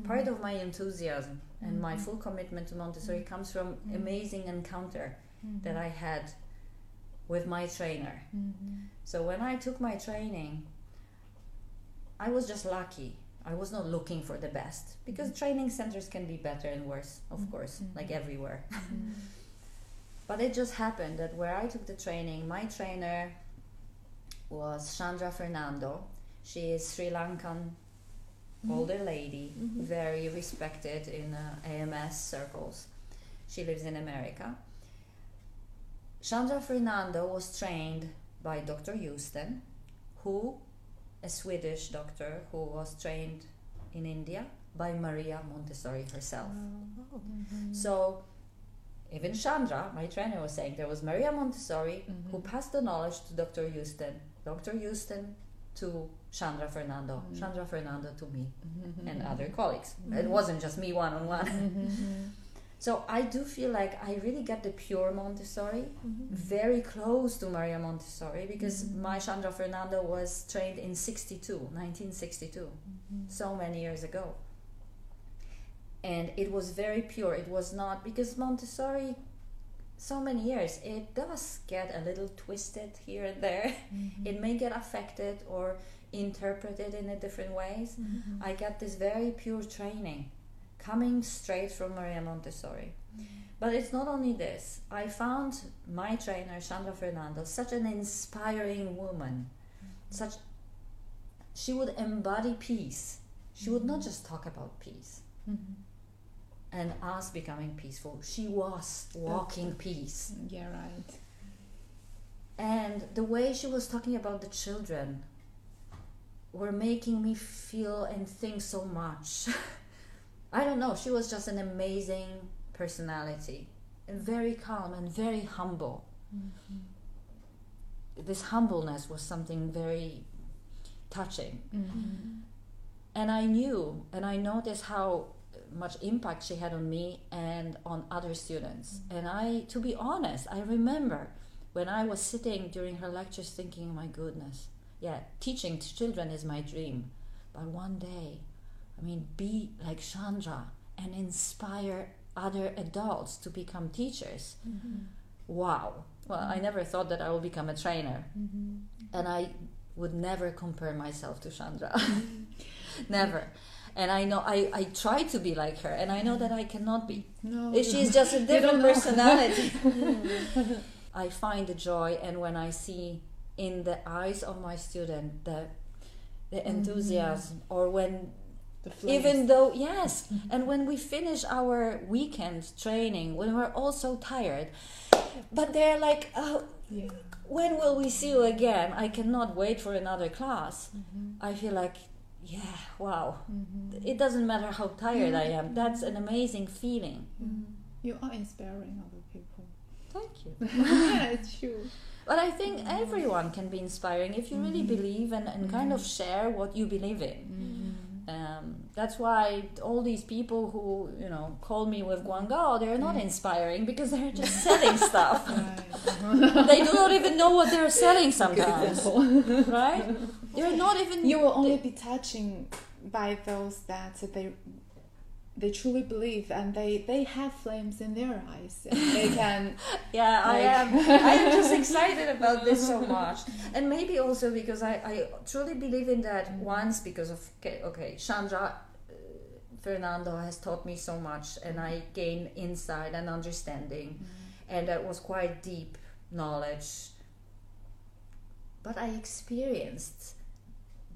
part of mm. my enthusiasm and my mm-hmm. full commitment to Montessori mm. comes from mm. amazing encounter that mm-hmm. I had with my trainer. Mm-hmm. So when I took my training, I was just lucky. I was not looking for the best because training centers can be better and worse, of course, like everywhere. but it just happened that where I took the training, my trainer was Chandra Fernando. She is Sri Lankan Mm-hmm. older lady, mm-hmm. very respected in uh, AMS circles. She lives in America. Chandra Fernando was trained by Dr. Houston, who, a Swedish doctor who was trained in India by Maria Montessori herself. Oh, mm-hmm. So, even Chandra, my trainer, was saying there was Maria Montessori who passed the knowledge to Dr. Houston, Dr. Houston to Chandra Fernando, mm-hmm. Chandra Fernando to me mm-hmm. and other colleagues. It mm-hmm. wasn't just me one on one. So I do feel like I really get the pure Montessori, very close to Maria Montessori, because my Chandra Fernando was trained in 62, 1962, so many years ago. And it was very pure. It was not, because Montessori, so many years, it does get a little twisted here and there. It may get affected or interpreted in a different ways. Mm-hmm. I got this very pure training coming straight from Maria Montessori. Mm-hmm. But it's not only this. I found my trainer, Chandra Fernando, such an inspiring woman. Mm-hmm. Such she would embody peace. She would not just talk about peace and us becoming peaceful. She was walking peace. Yeah, right. And the way she was talking about the children were making me feel and think so much. I don't know, she was just an amazing personality and very calm and very humble. Mm-hmm. This humbleness was something very touching. Mm-hmm. And I knew and I noticed how much impact she had on me and on other students. Mm-hmm. And I, to be honest, I remember when I was sitting during her lectures thinking, oh my goodness, yeah, teaching to children is my dream. But one day, I mean, be like Chandra and inspire other adults to become teachers. Wow. Well, I never thought that I will become a trainer. And I would never compare myself to Chandra. never. And I know I, I try to be like her, and I know that I cannot be. No, She's just a different personality. I find the joy, and when I see in the eyes of my student the the mm-hmm. enthusiasm, or when even though yes mm-hmm. and when we finish our weekend training when we're all so tired but they're like oh yeah. when will we see you again? I cannot wait for another class. Mm-hmm. I feel like yeah wow. It doesn't matter how tired i am. That's an amazing feeling. You are inspiring other people. thank you. Yeah, it's true. But i think everyone can be inspiring if you really mm-hmm. believe and, and kind of mm-hmm. share what you believe in. Mm-hmm. Um, that's why all these people who you know call me with guangao they're not inspiring because they're just selling stuff. They do not even know what they're selling sometimes right? They're not even you will only be touching by those that they they truly believe and they they have flames in their eyes they can yeah i am. I am just excited about this so much. And maybe also because i, I truly believe in that mm-hmm. once because of okay, okay chandra uh, fernando has taught me so much and i mm-hmm. gain insight and understanding. Mm-hmm. And that was quite deep knowledge. But i experienced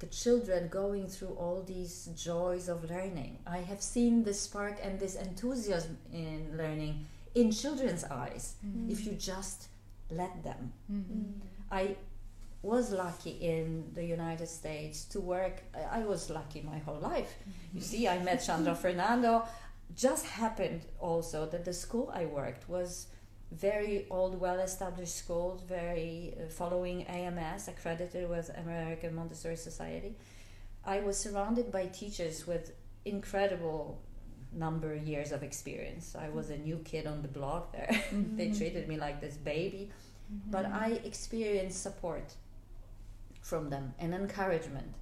the children going through all these joys of learning. I have seen this spark and this enthusiasm in learning in children's eyes mm-hmm. if you just let them. Mm-hmm. I was lucky in the united states to work i I was lucky my whole life. Mm-hmm. You see i met chandra fernando. Just happened also that the school i worked was very old well established school very uh, following ams accredited with american montessori society i was surrounded by teachers with incredible number of years of experience. I was a new kid on the block there. Mm-hmm. they treated me like this baby, but I experienced support from them and encouragement.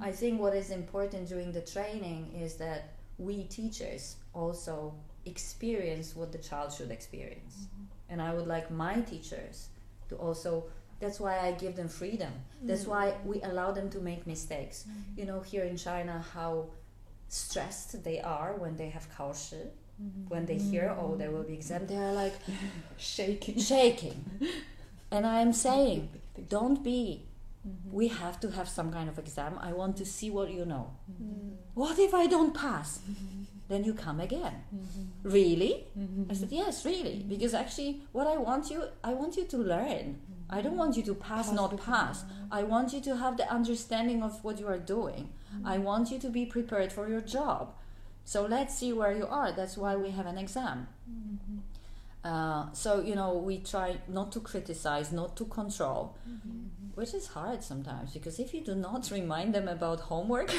I think what is important during the training is that we teachers also experience what the child should experience. And I would like my teachers to also that's why I give them freedom. That's mm. why we allow them to make mistakes. Mm. You know, here in China how stressed they are when they have 考试. Mm-hmm. When they hear, oh, there will be mm. exam, they are like shaking. shaking. And I am saying, don't be. Mm-hmm. We have to have some kind of exam. I want to see what you know. Mm-hmm. What if I don't pass? Then you come again. Mm-hmm. Really? Mm-hmm. I said, yes, really. Mm-hmm. Because actually, what I want you, I want you to learn. I don't want you to pass, Pass not pass. I want you to have the understanding of what you are doing. I want you to be prepared for your job. So let's see where you are. That's why we have an exam. Uh, so you know we try not to criticize, not to control, which is hard sometimes because if you do not remind them about homework,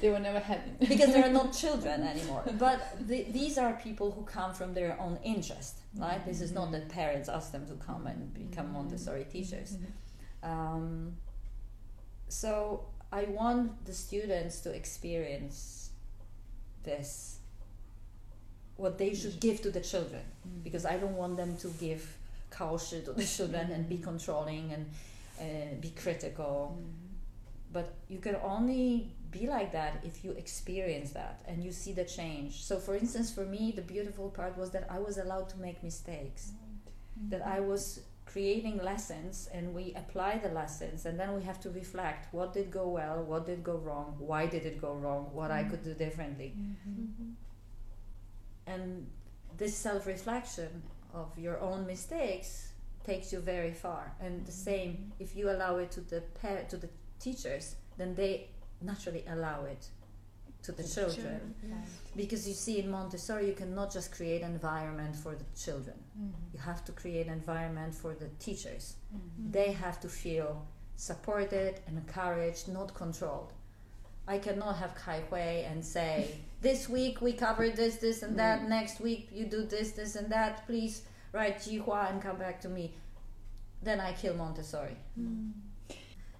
They will never have it. because they're not children anymore. But the, these are people who come from their own interest, right? This is not that parents ask them to come and become mm-hmm. Montessori teachers. Mm-hmm. Um, so I want the students to experience this, what they should give to the children, mm. because I don't want them to give 考试 to the mm-hmm. children and be controlling and uh, be critical. Mm-hmm. But you can only be like that if you experience that and you see the change. So, for instance, for me, the beautiful part was that I was allowed to make mistakes, mm-hmm. that I was creating lessons and we apply the lessons and then we have to reflect what did go well, what did go wrong, why did it go wrong, what I could do differently. And this self reflection of your own mistakes takes you very far. And the same, if you allow it to the par- to the teachers, then they naturally allow it to the children. Because you see, in Montessori, you cannot just create an environment for the children. You have to create an environment for the teachers. They have to feel supported and encouraged, not controlled. I cannot have Kai Hui and say, this week we cover this, this, and that. Mm. Next week you do this, this, and that. Please write Jihua and come back to me. Then I kill Montessori. Mm.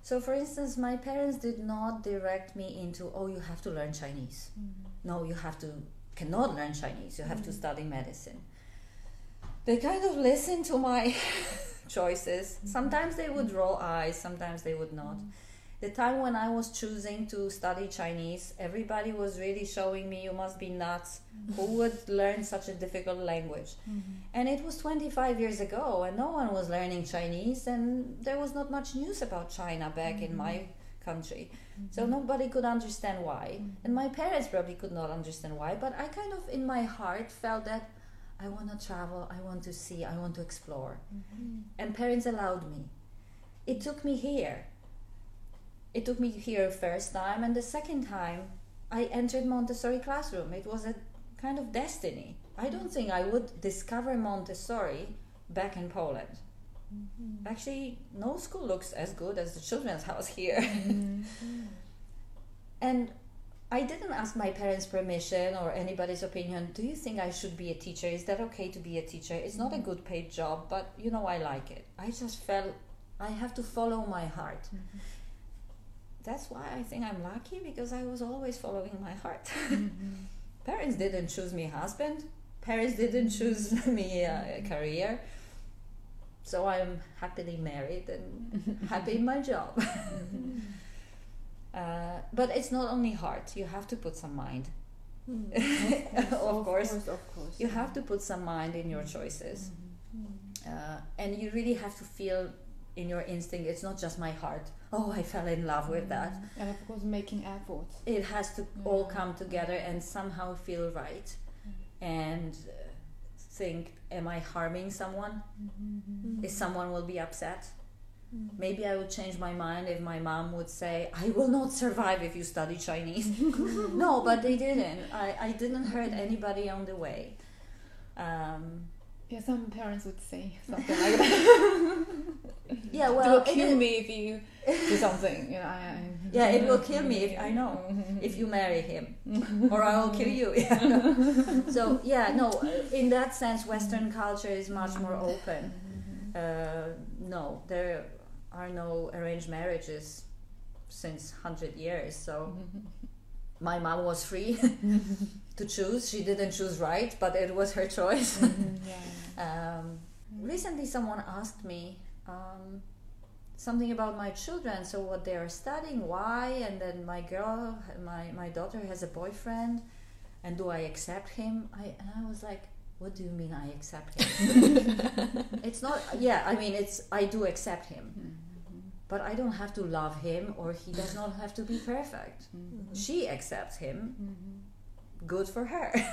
So, for instance, my parents did not direct me into, oh, you have to learn Chinese. Mm. No, you have to, cannot learn Chinese. You have to study medicine. They kind of listened to my choices. Mm-hmm. Sometimes they would roll eyes, sometimes they would not. The time when I was choosing to study Chinese, everybody was really showing me, you must be nuts. Who mm-hmm. would learn such a difficult language? Mm-hmm. And it was 25 years ago, and no one was learning Chinese, and there was not much news about China back in my mm-hmm. country. So nobody could understand why. And my parents probably could not understand why, but I kind of, in my heart, felt that I want to travel, I want to see, I want to explore. And parents allowed me. It took me here. It took me here first time, and the second time I entered Montessori classroom. It was a kind of destiny. I don't think I would discover Montessori back in Poland. Mm-hmm. Actually, no school looks as good as the children's house here. Mm-hmm. and I didn't ask my parents' permission or anybody's opinion. Do you think I should be a teacher? Is that okay to be a teacher? It's not a mm-hmm. good paid job, but you know, I like it. I just felt I have to follow my heart. That's why I think I'm lucky because I was always following my heart. Mm-hmm. parents didn't choose me husband. Parents didn't mm-hmm. choose me a career. So I'm happily married and happy in my job. uh, but it's not only heart. You have to put some mind. of course, of course. you have to put some mind in your choices. Uh, and you really have to feel in your instinct. It's not just my heart. Oh, I fell in love with that. And of course, making effort. It has to all come together and somehow feel right. And uh, think, am I harming someone? Is someone will be upset? Maybe I would change my mind if my mom would say, I will not survive if you study Chinese. no, but they didn't. I, I didn't hurt anybody on the way. Um, Yeah, some parents would say something like that. yeah, well, it will kill is- me if you do something. You know, I, I yeah, it will kill me if I know if you marry him, or I will kill you. Yeah. so yeah, no. In that sense, Western culture is much more open. Mm-hmm. Uh, no, there are no arranged marriages since hundred years. So mm-hmm. my mom was free to choose. She didn't choose right, but it was her choice. Mm-hmm, yeah. Um, recently, someone asked me. Um, something about my children so what they are studying why and then my girl my, my daughter has a boyfriend and do i accept him? I, and i was like what do you mean i accept him? It's not yeah i mean it's i do accept him. But i don't have to love him or he does not have to be perfect. She accepts him. Good for her.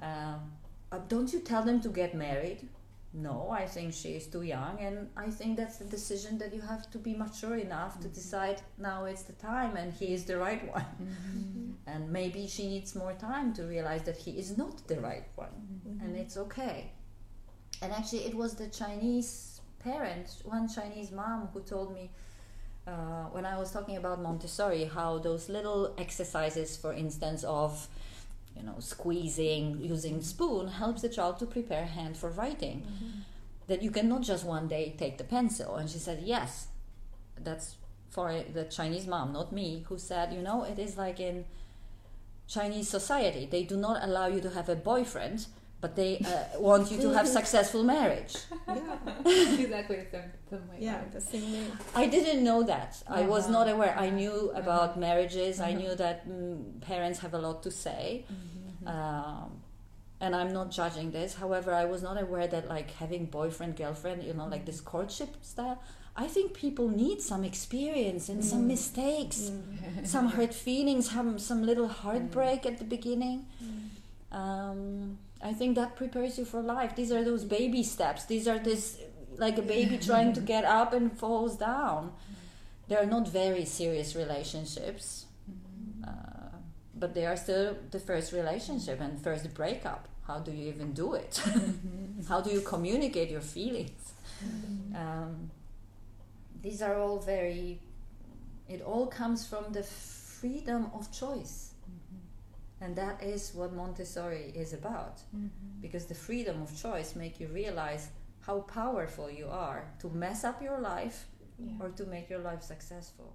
Um, uh, don't you tell them to get married no, I think she is too young, and I think that's the decision that you have to be mature enough to decide now it's the time and he is the right one. And maybe she needs more time to realize that he is not the right one, and it's okay. And actually, it was the Chinese parent, one Chinese mom, who told me uh, when I was talking about Montessori how those little exercises, for instance, of you know, squeezing, using mm-hmm. spoon helps the child to prepare hand for writing. Mm-hmm. That you cannot just one day take the pencil. And she said, yes, that's for the Chinese mom, not me, who said, you know, it is like in Chinese society, they do not allow you to have a boyfriend, but they uh, want you to have successful marriage. Yeah, exactly the same, same way. yeah, the same way. I didn't know that. I was Uh-huh. not aware. I knew about marriages. I knew that mm, parents have a lot to say. Um, and I'm not judging this. However, I was not aware that like having boyfriend, girlfriend, you know, like this courtship style. I think people need some experience and some mistakes, some hurt feelings, some some little heartbreak at the beginning. Um, I think that prepares you for life. These are those baby steps. These are this like a baby trying to get up and falls down. They are not very serious relationships, uh, but they are still the first relationship and first breakup. How do you even do it? How do you communicate your feelings? Um, these are all very. It all comes from the freedom of choice. And that is what Montessori is about. Mm-hmm. Because the freedom of choice make you realize how powerful you are to mess up your life Yeah. or to make your life successful.